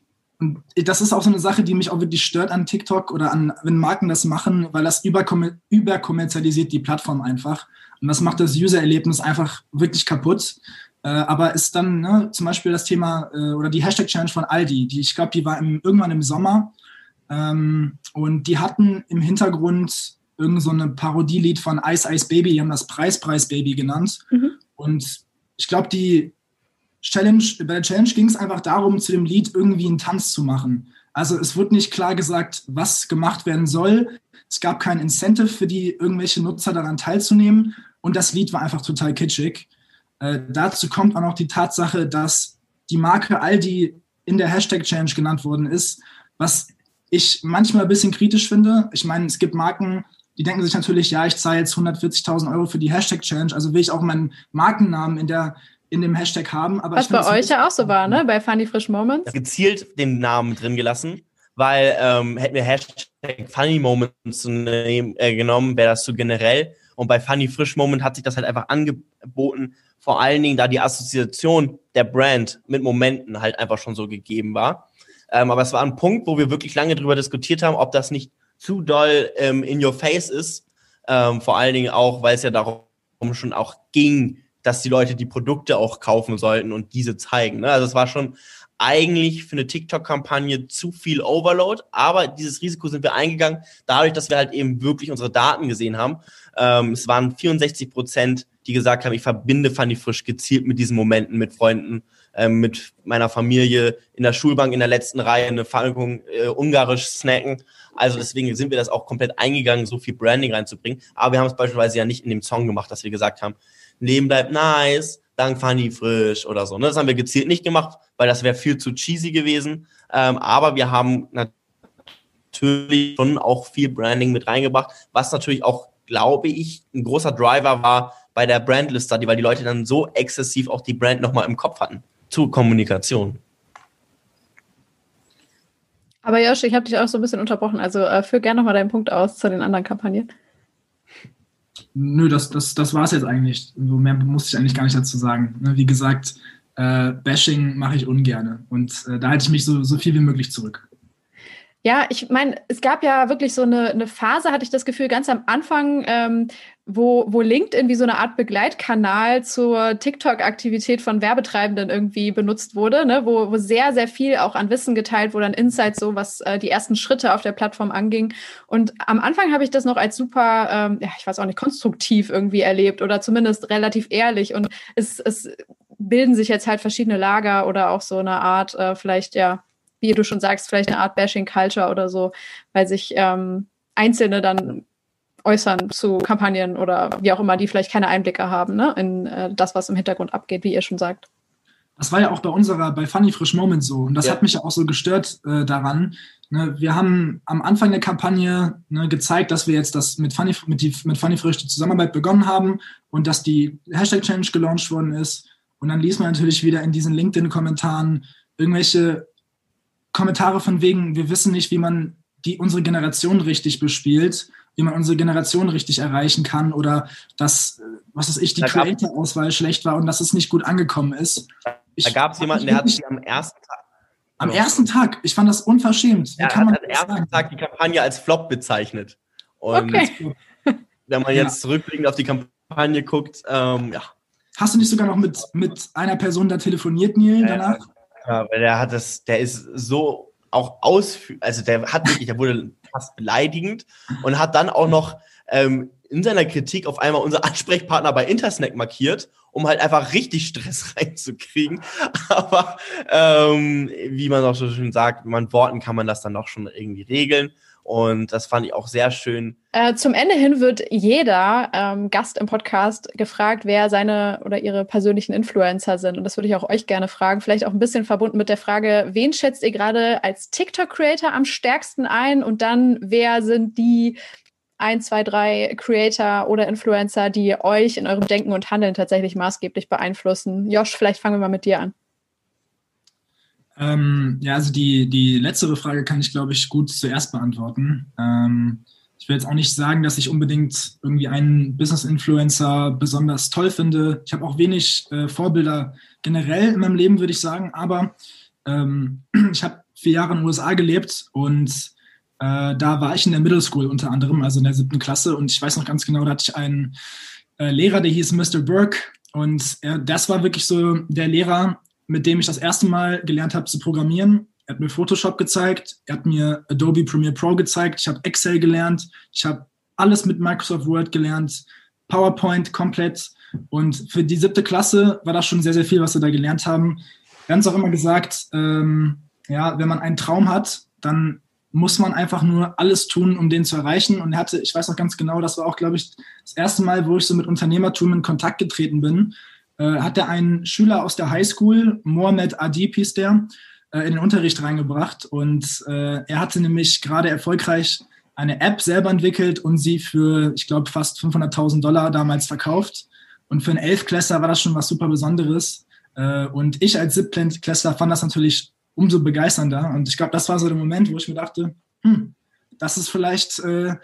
das ist auch so eine Sache, die mich auch wirklich stört an TikTok oder an, wenn Marken das machen, weil das überkommerzialisiert die Plattform einfach. Und das macht das User-Erlebnis einfach wirklich kaputt. Äh, aber ist dann ne, zum Beispiel das Thema äh, oder die Hashtag-Challenge von Aldi, die ich glaube, die war im, irgendwann im Sommer. Ähm, und die hatten im Hintergrund irgend so eine Parodielied von Ice Ice Baby, die haben das Preis Preis Baby genannt. Mhm. Und ich glaube, die Challenge, bei der Challenge ging es einfach darum, zu dem Lied irgendwie einen Tanz zu machen. Also es wird nicht klar gesagt, was gemacht werden soll. Es gab kein Incentive für die irgendwelche Nutzer daran teilzunehmen. Und das Lied war einfach total kitschig. Äh, dazu kommt auch noch die Tatsache, dass die Marke Aldi in der Hashtag-Challenge genannt worden ist, was ich manchmal ein bisschen kritisch finde. Ich meine, es gibt Marken, die denken sich natürlich, ja, ich zahle jetzt 140.000 Euro für die Hashtag-Challenge, also will ich auch meinen Markennamen in der in dem Hashtag haben. Aber Was bei euch ja auch so war, ne? Bei Funny Frisch Moments. Gezielt den Namen drin gelassen, weil ähm, hätten wir Hashtag Funny Moments äh, genommen, wäre das so generell. Und bei Funny Frisch Moment hat sich das halt einfach angeboten, vor allen Dingen, da die Assoziation der Brand mit Momenten halt einfach schon so gegeben war. Ähm, aber es war ein Punkt, wo wir wirklich lange drüber diskutiert haben, ob das nicht zu doll ähm, in your face ist. Ähm, vor allen Dingen auch, weil es ja darum schon auch ging, dass die Leute die Produkte auch kaufen sollten und diese zeigen. Ne? Also es war schon eigentlich für eine TikTok-Kampagne zu viel Overload, aber dieses Risiko sind wir eingegangen, dadurch, dass wir halt eben wirklich unsere Daten gesehen haben. Ähm, es waren 64 Prozent, die gesagt haben, ich verbinde Fanny Frisch gezielt mit diesen Momenten, mit Freunden, ähm, mit meiner Familie, in der Schulbank in der letzten Reihe eine Falkung äh, ungarisch snacken. Also deswegen sind wir das auch komplett eingegangen, so viel Branding reinzubringen. Aber wir haben es beispielsweise ja nicht in dem Song gemacht, dass wir gesagt haben, Leben bleibt nice, dank Fanny Frisch oder so. Ne? Das haben wir gezielt nicht gemacht, weil das wäre viel zu cheesy gewesen. Ähm, aber wir haben natürlich schon auch viel Branding mit reingebracht, was natürlich auch, glaube ich, ein großer Driver war bei der Brandlist Study, weil die Leute dann so exzessiv auch die Brand nochmal im Kopf hatten zur Kommunikation. Aber Josh, ich habe dich auch so ein bisschen unterbrochen. Also äh, führ gerne nochmal deinen Punkt aus zu den anderen Kampagnen. Nö, das, das, das war es jetzt eigentlich. So mehr muss ich eigentlich gar nicht dazu sagen. Ne, wie gesagt, äh, Bashing mache ich ungerne. Und äh, da halte ich mich so, so viel wie möglich zurück. Ja, ich meine, es gab ja wirklich so eine, eine Phase, hatte ich das Gefühl, ganz am Anfang, ähm, wo, wo LinkedIn wie so eine Art Begleitkanal zur TikTok-Aktivität von Werbetreibenden irgendwie benutzt wurde, ne? wo, wo sehr, sehr viel auch an Wissen geteilt wurde, an Insights, so was äh, die ersten Schritte auf der Plattform anging. Und am Anfang habe ich das noch als super, ähm, ja, ich weiß auch nicht, konstruktiv irgendwie erlebt oder zumindest relativ ehrlich. Und es, es bilden sich jetzt halt verschiedene Lager oder auch so eine Art, äh, vielleicht, ja, wie du schon sagst, vielleicht eine Art Bashing-Culture oder so, weil sich ähm, Einzelne dann äußern zu Kampagnen oder wie auch immer, die vielleicht keine Einblicke haben ne, in äh, das, was im Hintergrund abgeht, wie ihr schon sagt. Das war ja auch bei unserer, bei Funny Frisch Moment so. Und das ja. hat mich ja auch so gestört äh, daran. Ne, wir haben am Anfang der Kampagne ne, gezeigt, dass wir jetzt das mit Funny, mit, die, mit Funny Frisch die Zusammenarbeit begonnen haben und dass die Hashtag Challenge gelauncht worden ist. Und dann liest man natürlich wieder in diesen LinkedIn-Kommentaren irgendwelche Kommentare von wegen, wir wissen nicht, wie man die unsere Generation richtig bespielt wie man unsere Generation richtig erreichen kann oder dass, äh, was weiß ich, die Creator-Auswahl schlecht war und dass es nicht gut angekommen ist. Ich, da gab es jemanden, der hat sie am ersten Tag. Am ersten Tag, ich fand das unverschämt. Wie er kann man hat am ersten sagen? Tag die Kampagne als Flop bezeichnet. Und okay. wenn man jetzt ja. zurückblickend auf die Kampagne guckt, ähm, ja. Hast du nicht sogar noch mit, mit einer Person da telefoniert, Neil, danach? Ja, weil der hat das, der ist so auch ausführlich, also der hat wirklich, der wurde fast beleidigend und hat dann auch noch ähm, in seiner Kritik auf einmal unser Ansprechpartner bei Intersnack markiert, um halt einfach richtig Stress reinzukriegen. Aber ähm, wie man auch so schön sagt, mit Worten kann man das dann auch schon irgendwie regeln. Und das fand ich auch sehr schön. Äh, zum Ende hin wird jeder ähm, Gast im Podcast gefragt, wer seine oder ihre persönlichen Influencer sind. Und das würde ich auch euch gerne fragen. Vielleicht auch ein bisschen verbunden mit der Frage, wen schätzt ihr gerade als TikTok-Creator am stärksten ein? Und dann, wer sind die ein, zwei, drei Creator oder Influencer, die euch in eurem Denken und Handeln tatsächlich maßgeblich beeinflussen? Josh, vielleicht fangen wir mal mit dir an. Ähm, ja, also die, die letztere Frage kann ich, glaube ich, gut zuerst beantworten. Ähm, ich will jetzt auch nicht sagen, dass ich unbedingt irgendwie einen Business-Influencer besonders toll finde. Ich habe auch wenig äh, Vorbilder generell in meinem Leben, würde ich sagen. Aber ähm, ich habe vier Jahre in den USA gelebt und äh, da war ich in der Middle School unter anderem, also in der siebten Klasse. Und ich weiß noch ganz genau, da hatte ich einen äh, Lehrer, der hieß Mr. Burke. Und das war wirklich so der Lehrer, mit dem ich das erste Mal gelernt habe zu programmieren. Er hat mir Photoshop gezeigt, er hat mir Adobe Premiere Pro gezeigt, ich habe Excel gelernt, ich habe alles mit Microsoft Word gelernt, PowerPoint komplett. Und für die siebte Klasse war das schon sehr, sehr viel, was wir da gelernt haben. Wir haben es auch immer gesagt, ähm, ja, wenn man einen Traum hat, dann muss man einfach nur alles tun, um den zu erreichen. Und er hatte, ich weiß noch ganz genau, das war auch, glaube ich, das erste Mal, wo ich so mit Unternehmertum in Kontakt getreten bin hat er einen Schüler aus der Highschool, Mohamed Adib hieß der, äh, in den Unterricht reingebracht. Und äh, er hatte nämlich gerade erfolgreich eine App selber entwickelt und sie für, ich glaube, fast 500.000 Dollar damals verkauft. Und für einen Elfklässler war das schon was super Besonderes. Äh, und ich als Siebtklässler fand das natürlich umso begeisternder. Und ich glaube, das war so der Moment, wo ich mir dachte, hm, das ist vielleicht äh,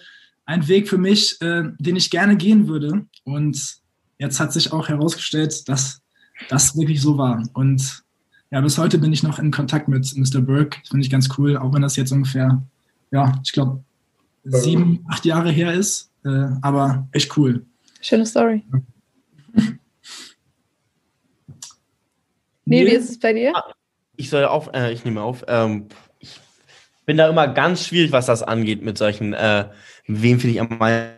ein Weg für mich, äh, den ich gerne gehen würde. Und jetzt hat sich auch herausgestellt, dass das wirklich so war. Und ja, bis heute bin ich noch in Kontakt mit Mr. Burke. Das finde ich ganz cool, auch wenn das jetzt ungefähr, ja, ich glaube, sieben, acht Jahre her ist. Äh, aber echt cool. Schöne Story. nee, wie ist es bei dir? Ah, ich soll auf, äh, ich nehme auf. Ähm, ich bin da immer ganz schwierig, was das angeht mit solchen, äh, wem finde ich am meisten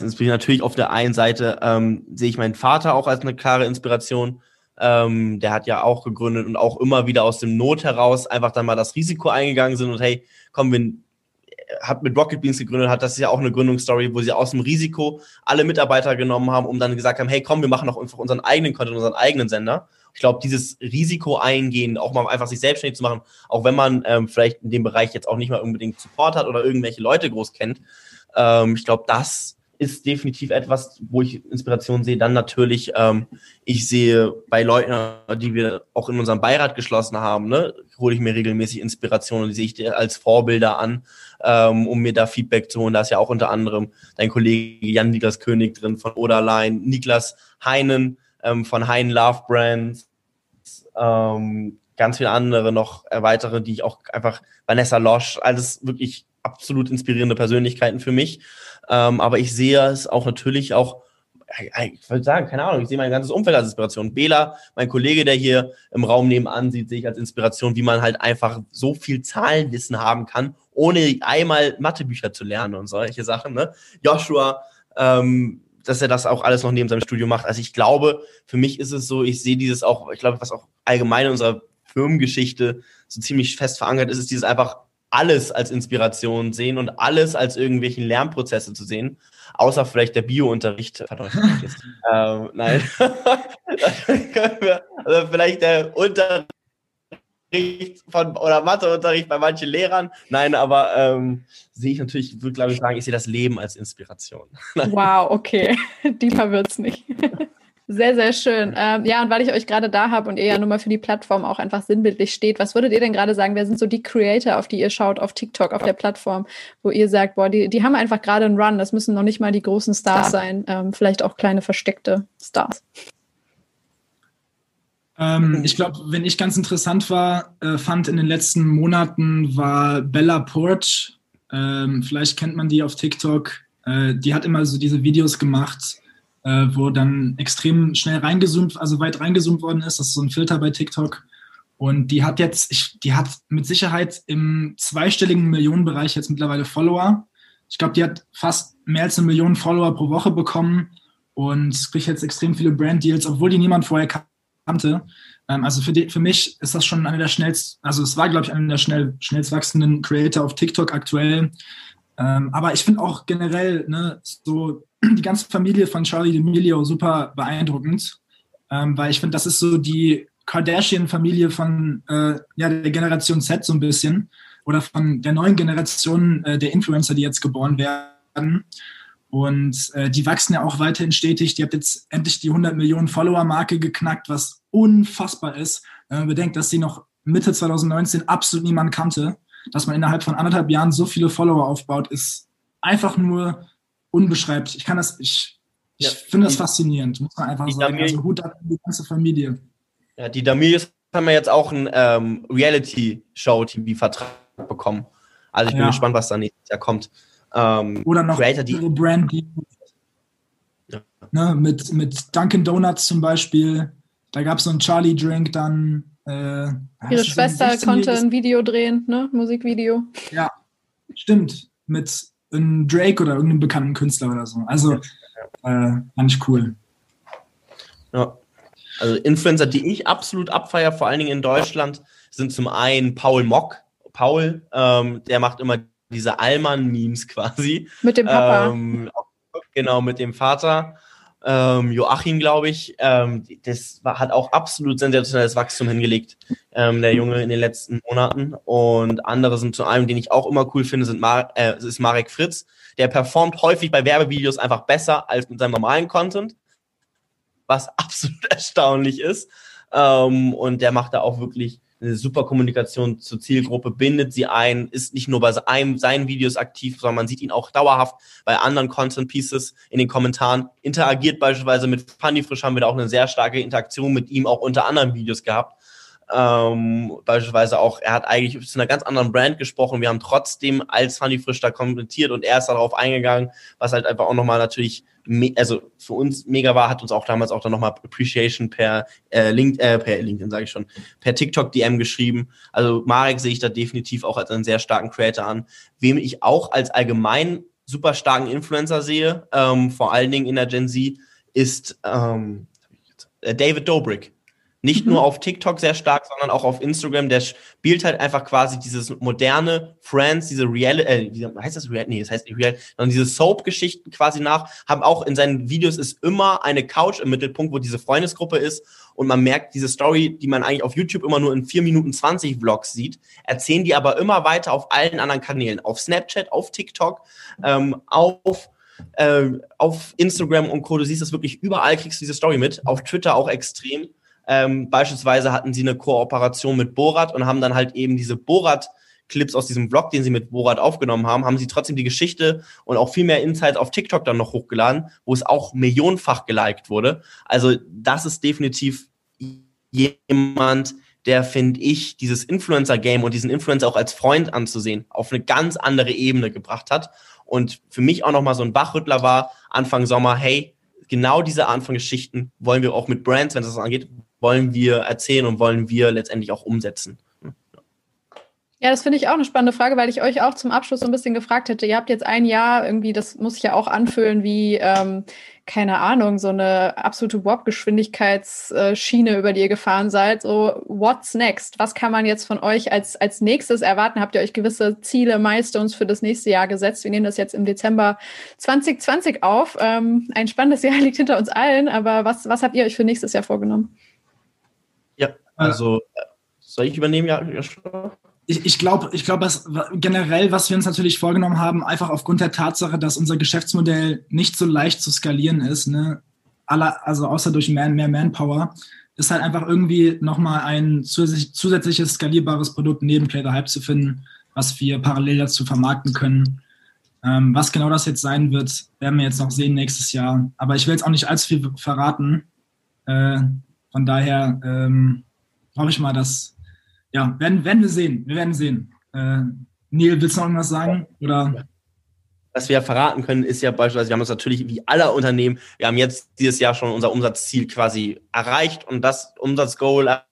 Natürlich auf der einen Seite ähm, sehe ich meinen Vater auch als eine klare Inspiration. Ähm, der hat ja auch gegründet und auch immer wieder aus dem Not heraus einfach dann mal das Risiko eingegangen sind und hey, komm, wir hat mit Rocket Beans gegründet, hat das ist ja auch eine Gründungsstory, wo sie aus dem Risiko alle Mitarbeiter genommen haben, um dann gesagt haben, hey, komm, wir machen doch einfach unseren eigenen Content, unseren eigenen Sender. Ich glaube, dieses Risiko eingehen, auch mal einfach sich selbstständig zu machen, auch wenn man ähm, vielleicht in dem Bereich jetzt auch nicht mal unbedingt Support hat oder irgendwelche Leute groß kennt, ähm, ich glaube, das ist definitiv etwas, wo ich Inspiration sehe. Dann natürlich, ähm, ich sehe bei Leuten, die wir auch in unserem Beirat geschlossen haben, ne, hole ich mir regelmäßig Inspiration und die sehe ich als Vorbilder an, ähm, um mir da Feedback zu holen. Da ist ja auch unter anderem dein Kollege Jan-Niklas König drin von Oderline, Niklas Heinen ähm, von Hein Love Brands, ähm, ganz viele andere noch äh, weitere, die ich auch einfach, Vanessa Losch, alles wirklich absolut inspirierende Persönlichkeiten für mich. Ähm, aber ich sehe es auch natürlich auch, ich würde sagen, keine Ahnung, ich sehe mein ganzes Umfeld als Inspiration. Bela, mein Kollege, der hier im Raum nebenan sieht, sehe ich als Inspiration, wie man halt einfach so viel Zahlenwissen haben kann, ohne einmal Mathebücher zu lernen und solche Sachen. Ne? Joshua, ähm, dass er das auch alles noch neben seinem Studio macht. Also ich glaube, für mich ist es so, ich sehe dieses auch, ich glaube, was auch allgemein in unserer Firmengeschichte so ziemlich fest verankert ist, ist dieses einfach alles als Inspiration sehen und alles als irgendwelchen Lernprozesse zu sehen, außer vielleicht der Biounterricht. ähm, nein. also vielleicht der Unterricht von oder Matheunterricht bei manchen Lehrern. Nein, aber ähm, sehe ich natürlich, würde glaube ich sagen, ich sehe das Leben als Inspiration. wow, okay. Deeper wird's nicht. Sehr, sehr schön. Ähm, ja, und weil ich euch gerade da habe und ihr ja nun mal für die Plattform auch einfach sinnbildlich steht, was würdet ihr denn gerade sagen? Wer sind so die Creator, auf die ihr schaut auf TikTok, auf der Plattform, wo ihr sagt, boah, die, die haben einfach gerade einen Run. Das müssen noch nicht mal die großen Stars Star. sein, ähm, vielleicht auch kleine versteckte Stars. Ähm, ich glaube, wenn ich ganz interessant war, äh, fand in den letzten Monaten war Bella Porch. Ähm, vielleicht kennt man die auf TikTok. Äh, die hat immer so diese Videos gemacht äh, wo dann extrem schnell reingezoomt, also weit reingezoomt worden ist. Das ist so ein Filter bei TikTok. Und die hat jetzt, ich, die hat mit Sicherheit im zweistelligen Millionenbereich jetzt mittlerweile Follower. Ich glaube, die hat fast mehr als eine Million Follower pro Woche bekommen und kriegt jetzt extrem viele Brand-Deals, obwohl die niemand vorher kannte. Ähm, also für, die, für mich ist das schon eine der schnellst, also es war, glaube ich, einer der schnell, schnellst wachsenden Creator auf TikTok aktuell. Ähm, aber ich finde auch generell, ne, so die ganze Familie von Charlie D'Amelio super beeindruckend, ähm, weil ich finde, das ist so die Kardashian-Familie von äh, ja, der Generation Z so ein bisschen oder von der neuen Generation äh, der Influencer, die jetzt geboren werden. Und äh, die wachsen ja auch weiterhin stetig. Die hat jetzt endlich die 100 Millionen Follower-Marke geknackt, was unfassbar ist. Wenn man bedenkt, dass sie noch Mitte 2019 absolut niemand kannte. Dass man innerhalb von anderthalb Jahren so viele Follower aufbaut, ist einfach nur unbeschreiblich. Ich kann das, ich, ich ja, finde das faszinierend, muss man einfach sagen. Damil also Hut ab die ganze Familie. Ja, die Damilius haben ja jetzt auch einen ähm, Reality-Show-TV-Vertrag bekommen. Also ich bin ja. gespannt, was da nächstes Jahr kommt. Ähm, Oder noch Creator, die Brand, die, ja. ne, mit, mit Dunkin' Donuts zum Beispiel. Da gab es so einen Charlie-Drink dann. Äh, Ihre Schwester konnte ein Video drehen, ne? Musikvideo. Ja, stimmt. Mit ein Drake oder irgendeinem bekannten Künstler oder so. Also äh, fand ich cool. Ja. Also Influencer, die ich absolut abfeier, vor allen Dingen in Deutschland, sind zum einen Paul Mock. Paul, ähm, der macht immer diese Allmann-Memes quasi. Mit dem Papa. Ähm, genau, mit dem Vater ähm, Joachim, glaube ich, ähm, das war, hat auch absolut sensationelles Wachstum hingelegt, ähm, der Junge in den letzten Monaten. Und andere sind zu einem, den ich auch immer cool finde, sind Mar äh, ist Marek Fritz. Der performt häufig bei Werbevideos einfach besser als mit seinem normalen Content, was absolut erstaunlich ist. Ähm, und der macht da auch wirklich eine super Kommunikation zur Zielgruppe, bindet sie ein, ist nicht nur bei einem seinen Videos aktiv, sondern man sieht ihn auch dauerhaft bei anderen Content Pieces in den Kommentaren, interagiert beispielsweise mit Funny Frisch, haben wir da auch eine sehr starke Interaktion mit ihm auch unter anderen Videos gehabt. Ähm, beispielsweise auch, er hat eigentlich zu einer ganz anderen Brand gesprochen. Wir haben trotzdem als Funny Frisch da kommentiert und er ist darauf eingegangen, was halt einfach auch nochmal natürlich, also für uns mega war, hat uns auch damals auch dann nochmal Appreciation per, äh, Link, äh, per LinkedIn, sage ich schon, per TikTok DM geschrieben. Also Marek sehe ich da definitiv auch als einen sehr starken Creator an. Wem ich auch als allgemein super starken Influencer sehe, ähm, vor allen Dingen in der Gen Z, ist ähm, David Dobrik. Nicht mhm. nur auf TikTok sehr stark, sondern auch auf Instagram. Der spielt halt einfach quasi dieses moderne Friends, diese Real, äh, wie heißt das Real? Nee, das heißt nicht Real, sondern diese Soap-Geschichten quasi nach, haben auch in seinen Videos ist immer eine Couch im Mittelpunkt, wo diese Freundesgruppe ist und man merkt diese Story, die man eigentlich auf YouTube immer nur in 4 Minuten 20 Vlogs sieht, erzählen die aber immer weiter auf allen anderen Kanälen, auf Snapchat, auf TikTok, ähm, auf äh, auf Instagram und Co. Du siehst das wirklich überall, kriegst du diese Story mit. Auf Twitter auch extrem. Ähm, beispielsweise hatten sie eine Kooperation mit Borat und haben dann halt eben diese Borat-Clips aus diesem Vlog, den sie mit Borat aufgenommen haben, haben sie trotzdem die Geschichte und auch viel mehr Insights auf TikTok dann noch hochgeladen, wo es auch millionenfach geliked wurde. Also das ist definitiv jemand, der, finde ich, dieses Influencer-Game und diesen Influencer auch als Freund anzusehen, auf eine ganz andere Ebene gebracht hat. Und für mich auch nochmal so ein Wachrüttler war, Anfang Sommer, hey, genau diese Art von Geschichten wollen wir auch mit Brands, wenn es das angeht, wollen wir erzählen und wollen wir letztendlich auch umsetzen. Ja, das finde ich auch eine spannende Frage, weil ich euch auch zum Abschluss so ein bisschen gefragt hätte. Ihr habt jetzt ein Jahr irgendwie, das muss ich ja auch anfüllen, wie, ähm, keine Ahnung, so eine absolute Warp-Geschwindigkeitsschiene, über die ihr gefahren seid. So, what's next? Was kann man jetzt von euch als, als nächstes erwarten? Habt ihr euch gewisse Ziele, Milestones für das nächste Jahr gesetzt? Wir nehmen das jetzt im Dezember 2020 auf. Ähm, ein spannendes Jahr liegt hinter uns allen, aber was, was habt ihr euch für nächstes Jahr vorgenommen? Ja, also, äh, soll ich übernehmen, ja, Joshua? Ich, ich glaube, ich glaub, was, generell, was wir uns natürlich vorgenommen haben, einfach aufgrund der Tatsache, dass unser Geschäftsmodell nicht so leicht zu skalieren ist, ne? Aller, also außer durch mehr, mehr Manpower, ist halt einfach irgendwie nochmal ein zusätzliches skalierbares Produkt neben Play the Hype zu finden, was wir parallel dazu vermarkten können. Ähm, was genau das jetzt sein wird, werden wir jetzt noch sehen nächstes Jahr. Aber ich will jetzt auch nicht allzu viel verraten. Äh, von daher ähm, hoffe ich mal, dass ja, werden, werden wir sehen. Wir werden sehen. Äh, Neil, willst du noch irgendwas sagen? Oder? Was wir ja verraten können, ist ja beispielsweise, wir haben uns natürlich wie alle Unternehmen, wir haben jetzt dieses Jahr schon unser Umsatzziel quasi erreicht und das Umsatzgoal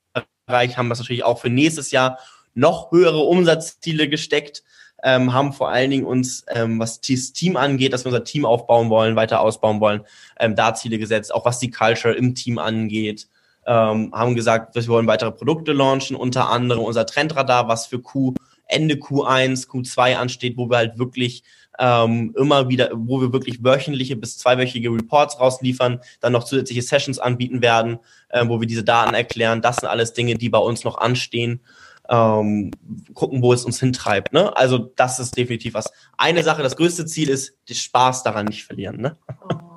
erreicht, haben wir natürlich auch für nächstes Jahr noch höhere Umsatzziele gesteckt, ähm, haben vor allen Dingen uns, ähm, was das Team angeht, dass wir unser Team aufbauen wollen, weiter ausbauen wollen, ähm, da Ziele gesetzt, auch was die Culture im Team angeht, ähm, haben gesagt, wir wollen weitere Produkte launchen, unter anderem unser Trendradar, was für Q, Ende Q1, Q2 ansteht, wo wir halt wirklich ähm, immer wieder, wo wir wirklich wöchentliche bis zweiwöchige Reports rausliefern, dann noch zusätzliche Sessions anbieten werden, äh, wo wir diese Daten erklären. Das sind alles Dinge, die bei uns noch anstehen. Ähm, gucken, wo es uns hintreibt. Ne? Also das ist definitiv was. Eine Sache, das größte Ziel ist, den Spaß daran nicht verlieren. Ne? Oh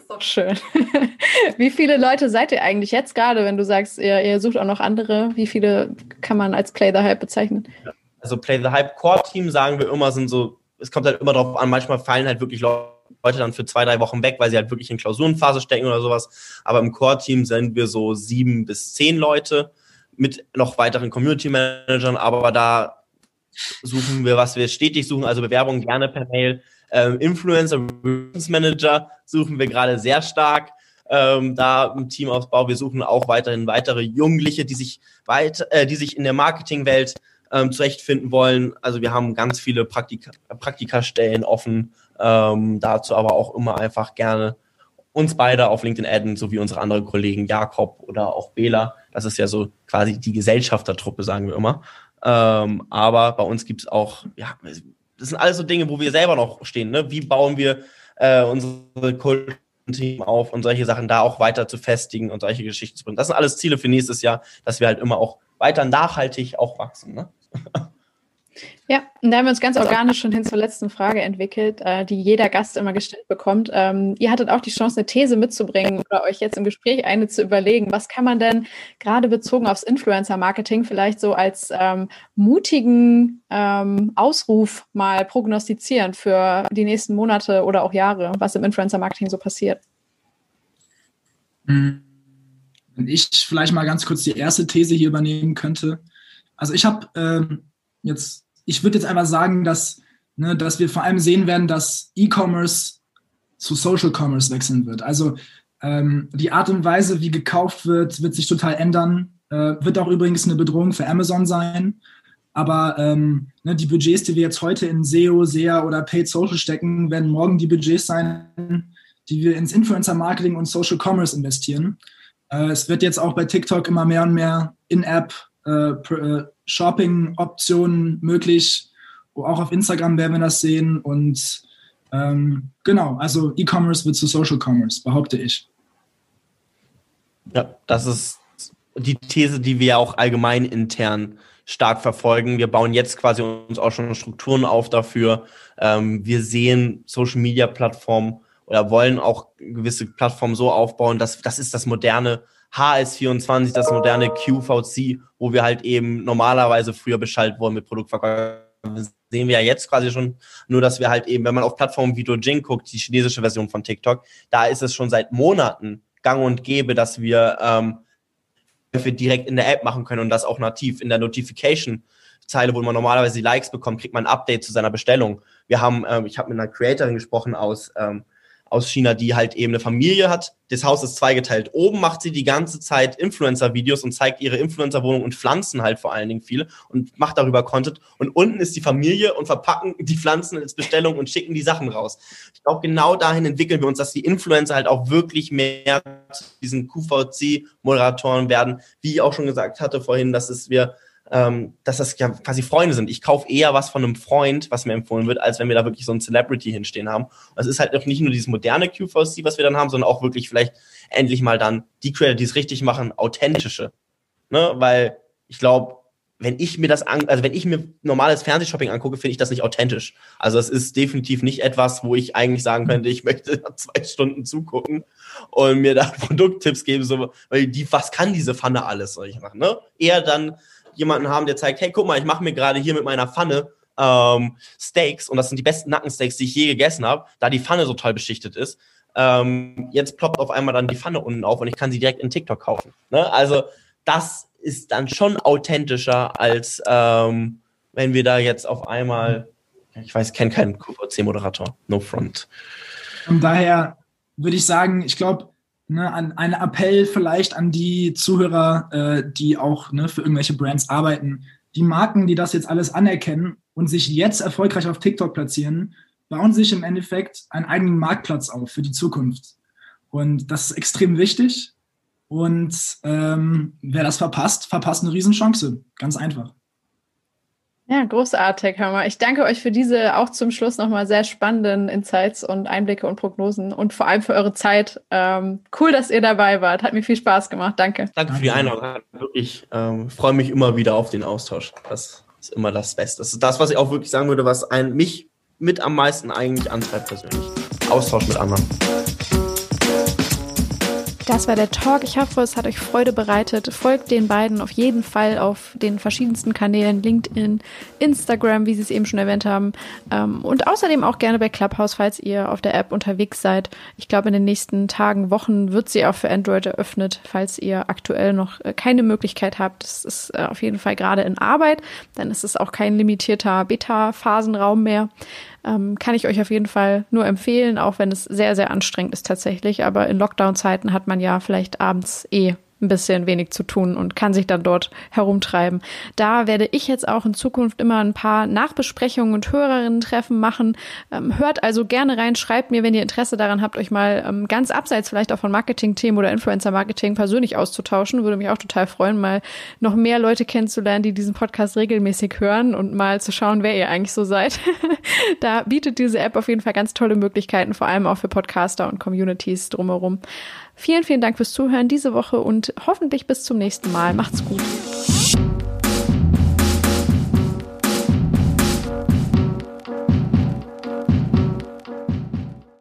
das ist doch schön. wie viele Leute seid ihr eigentlich jetzt gerade, wenn du sagst, ihr, ihr, sucht auch noch andere? Wie viele kann man als Play the Hype bezeichnen? Also Play the Hype Core Team sagen wir immer, sind so, es kommt halt immer darauf an, manchmal fallen halt wirklich Leute dann für zwei, drei Wochen weg, weil sie halt wirklich in Klausurenphase stecken oder sowas. Aber im Core-Team sind wir so sieben bis zehn Leute mit noch weiteren Community-Managern, aber da suchen wir, was wir stetig suchen, also Bewerbungen gerne per Mail ähm, Influencer Manager suchen wir gerade sehr stark. Ähm, da im Teamausbau. Wir suchen auch weiterhin weitere Jugendliche, die sich weit, äh, die sich in der Marketingwelt ähm, zurechtfinden wollen. Also wir haben ganz viele Praktika Praktikastellen offen. Ähm, dazu aber auch immer einfach gerne uns beide auf LinkedIn adden, so wie unsere anderen Kollegen Jakob oder auch Bela. Das ist ja so quasi die Gesellschaftertruppe, sagen wir immer. Ähm, aber bei uns gibt es auch, ja, das sind alles so Dinge, wo wir selber noch stehen. Ne? Wie bauen wir äh, unsere Kultteam auf und solche Sachen da auch weiter zu festigen und solche Geschichten zu bringen. Das sind alles Ziele für nächstes Jahr, dass wir halt immer auch weiter nachhaltig auch wachsen. Ne? Ja, und da haben wir uns ganz organisch schon hin zur letzten Frage entwickelt, äh, die jeder Gast immer gestellt bekommt. Ähm, ihr hattet auch die Chance, eine These mitzubringen oder euch jetzt im Gespräch eine zu überlegen. Was kann man denn gerade bezogen aufs Influencer-Marketing vielleicht so als ähm, mutigen ähm, Ausruf mal prognostizieren für die nächsten Monate oder auch Jahre, was im Influencer-Marketing so passiert? Wenn ich vielleicht mal ganz kurz die erste These hier übernehmen könnte. Also ich habe ähm, jetzt, ich würde jetzt einfach sagen, dass, ne, dass wir vor allem sehen werden, dass E-Commerce zu Social Commerce wechseln wird. Also ähm, die Art und Weise, wie gekauft wird, wird sich total ändern. Äh, wird auch übrigens eine Bedrohung für Amazon sein. Aber ähm, ne, die Budgets, die wir jetzt heute in SEO, SEA oder Paid Social stecken, werden morgen die Budgets sein, die wir ins Influencer Marketing und Social Commerce investieren. Äh, es wird jetzt auch bei TikTok immer mehr und mehr In-App äh, äh, Shopping-Optionen möglich. Auch auf Instagram werden wir das sehen. Und ähm, genau, also E-Commerce wird zu Social Commerce, behaupte ich. Ja, das ist die These, die wir auch allgemein intern stark verfolgen. Wir bauen jetzt quasi uns auch schon Strukturen auf dafür. Ähm, wir sehen Social Media Plattformen oder wollen auch gewisse Plattformen so aufbauen, dass das ist das moderne HS24, das moderne QVC, wo wir halt eben normalerweise früher beschallt wurden mit Produktverkäufen. Sehen wir ja jetzt quasi schon, nur dass wir halt eben, wenn man auf Plattformen wie Dojing guckt, die chinesische Version von TikTok, da ist es schon seit Monaten gang und gäbe, dass wir ähm, direkt in der App machen können und das auch nativ in der Notification-Zeile, wo man normalerweise die Likes bekommt, kriegt man ein Update zu seiner Bestellung. Wir haben, ähm, ich habe mit einer Creatorin gesprochen aus ähm, aus China, die halt eben eine Familie hat. Das Haus ist zweigeteilt. Oben macht sie die ganze Zeit Influencer-Videos und zeigt ihre Influencer-Wohnung und Pflanzen halt vor allen Dingen viel und macht darüber Content. Und unten ist die Familie und verpacken die Pflanzen als Bestellung und schicken die Sachen raus. Ich glaube, genau dahin entwickeln wir uns, dass die Influencer halt auch wirklich mehr zu diesen QVC-Moderatoren werden. Wie ich auch schon gesagt hatte vorhin, dass es wir ähm, dass das ja quasi Freunde sind. Ich kaufe eher was von einem Freund, was mir empfohlen wird, als wenn wir da wirklich so ein Celebrity hinstehen haben. Und es ist halt auch nicht nur dieses moderne QVC, was wir dann haben, sondern auch wirklich vielleicht endlich mal dann die Creator, die es richtig machen, authentische. Ne? Weil ich glaube, wenn ich mir das an, also wenn ich mir normales Fernsehshopping angucke, finde ich das nicht authentisch. Also es ist definitiv nicht etwas, wo ich eigentlich sagen könnte, ich möchte zwei Stunden zugucken und mir da Produkttipps geben, so, weil die, was kann diese Pfanne alles, soll ich machen, ne? Eher dann jemanden haben, der zeigt, hey, guck mal, ich mache mir gerade hier mit meiner Pfanne ähm, Steaks und das sind die besten Nackensteaks, die ich je gegessen habe, da die Pfanne so toll beschichtet ist. Ähm, jetzt ploppt auf einmal dann die Pfanne unten auf und ich kann sie direkt in TikTok kaufen. Ne? Also das ist dann schon authentischer, als ähm, wenn wir da jetzt auf einmal, ich weiß, kenne keinen QVC-Moderator, no front. Von daher würde ich sagen, ich glaube, ne, an, ein Appell vielleicht an die Zuhörer, äh, die auch ne, für irgendwelche Brands arbeiten. Die Marken, die das jetzt alles anerkennen und sich jetzt erfolgreich auf TikTok platzieren, bauen sich im Endeffekt einen eigenen Marktplatz auf für die Zukunft. Und das ist extrem wichtig. Und ähm, wer das verpasst, verpasst eine Riesenchance. Ganz einfach. Ja, großartig, Hammer. Ich danke euch für diese auch zum Schluss nochmal sehr spannenden Insights und Einblicke und Prognosen und vor allem für eure Zeit. Ähm, cool, dass ihr dabei wart. Hat mir viel Spaß gemacht. Danke. Danke für die Einladung. Ich ähm, freue mich immer wieder auf den Austausch. Das ist immer das Beste. Das ist das, was ich auch wirklich sagen würde, was ein, mich mit am meisten eigentlich antreibt persönlich. Austausch mit anderen. Das war der Talk. Ich hoffe, es hat euch Freude bereitet. Folgt den beiden auf jeden Fall auf den verschiedensten Kanälen, LinkedIn, Instagram, wie sie es eben schon erwähnt haben. Ähm, und außerdem auch gerne bei Clubhouse, falls ihr auf der App unterwegs seid. Ich glaube, in den nächsten Tagen, Wochen wird sie auch für Android eröffnet, falls ihr aktuell noch äh, keine Möglichkeit habt. Das ist äh, auf jeden Fall gerade in Arbeit. Dann ist es auch kein limitierter Beta-Phasenraum mehr. Ähm, kann ich euch auf jeden Fall nur empfehlen, auch wenn es sehr, sehr anstrengend ist tatsächlich. Aber in Lockdown-Zeiten hat man ja vielleicht abends eh ein bisschen wenig zu tun und kann sich dann dort herumtreiben. Da werde ich jetzt auch in Zukunft immer ein paar Nachbesprechungen und Hörerinnen-Treffen machen. Ähm, hört also gerne rein, schreibt mir, wenn ihr Interesse daran habt, euch mal ähm, ganz abseits vielleicht auch von Marketing-Themen oder Influencer-Marketing persönlich auszutauschen. Würde mich auch total freuen, mal noch mehr Leute kennenzulernen, die diesen Podcast regelmäßig hören und mal zu schauen, wer ihr eigentlich so seid. da bietet diese App auf jeden Fall ganz tolle Möglichkeiten, vor allem auch für Podcaster und Communities drumherum. Vielen, vielen Dank fürs Zuhören diese Woche und hoffentlich bis zum nächsten Mal. Macht's gut.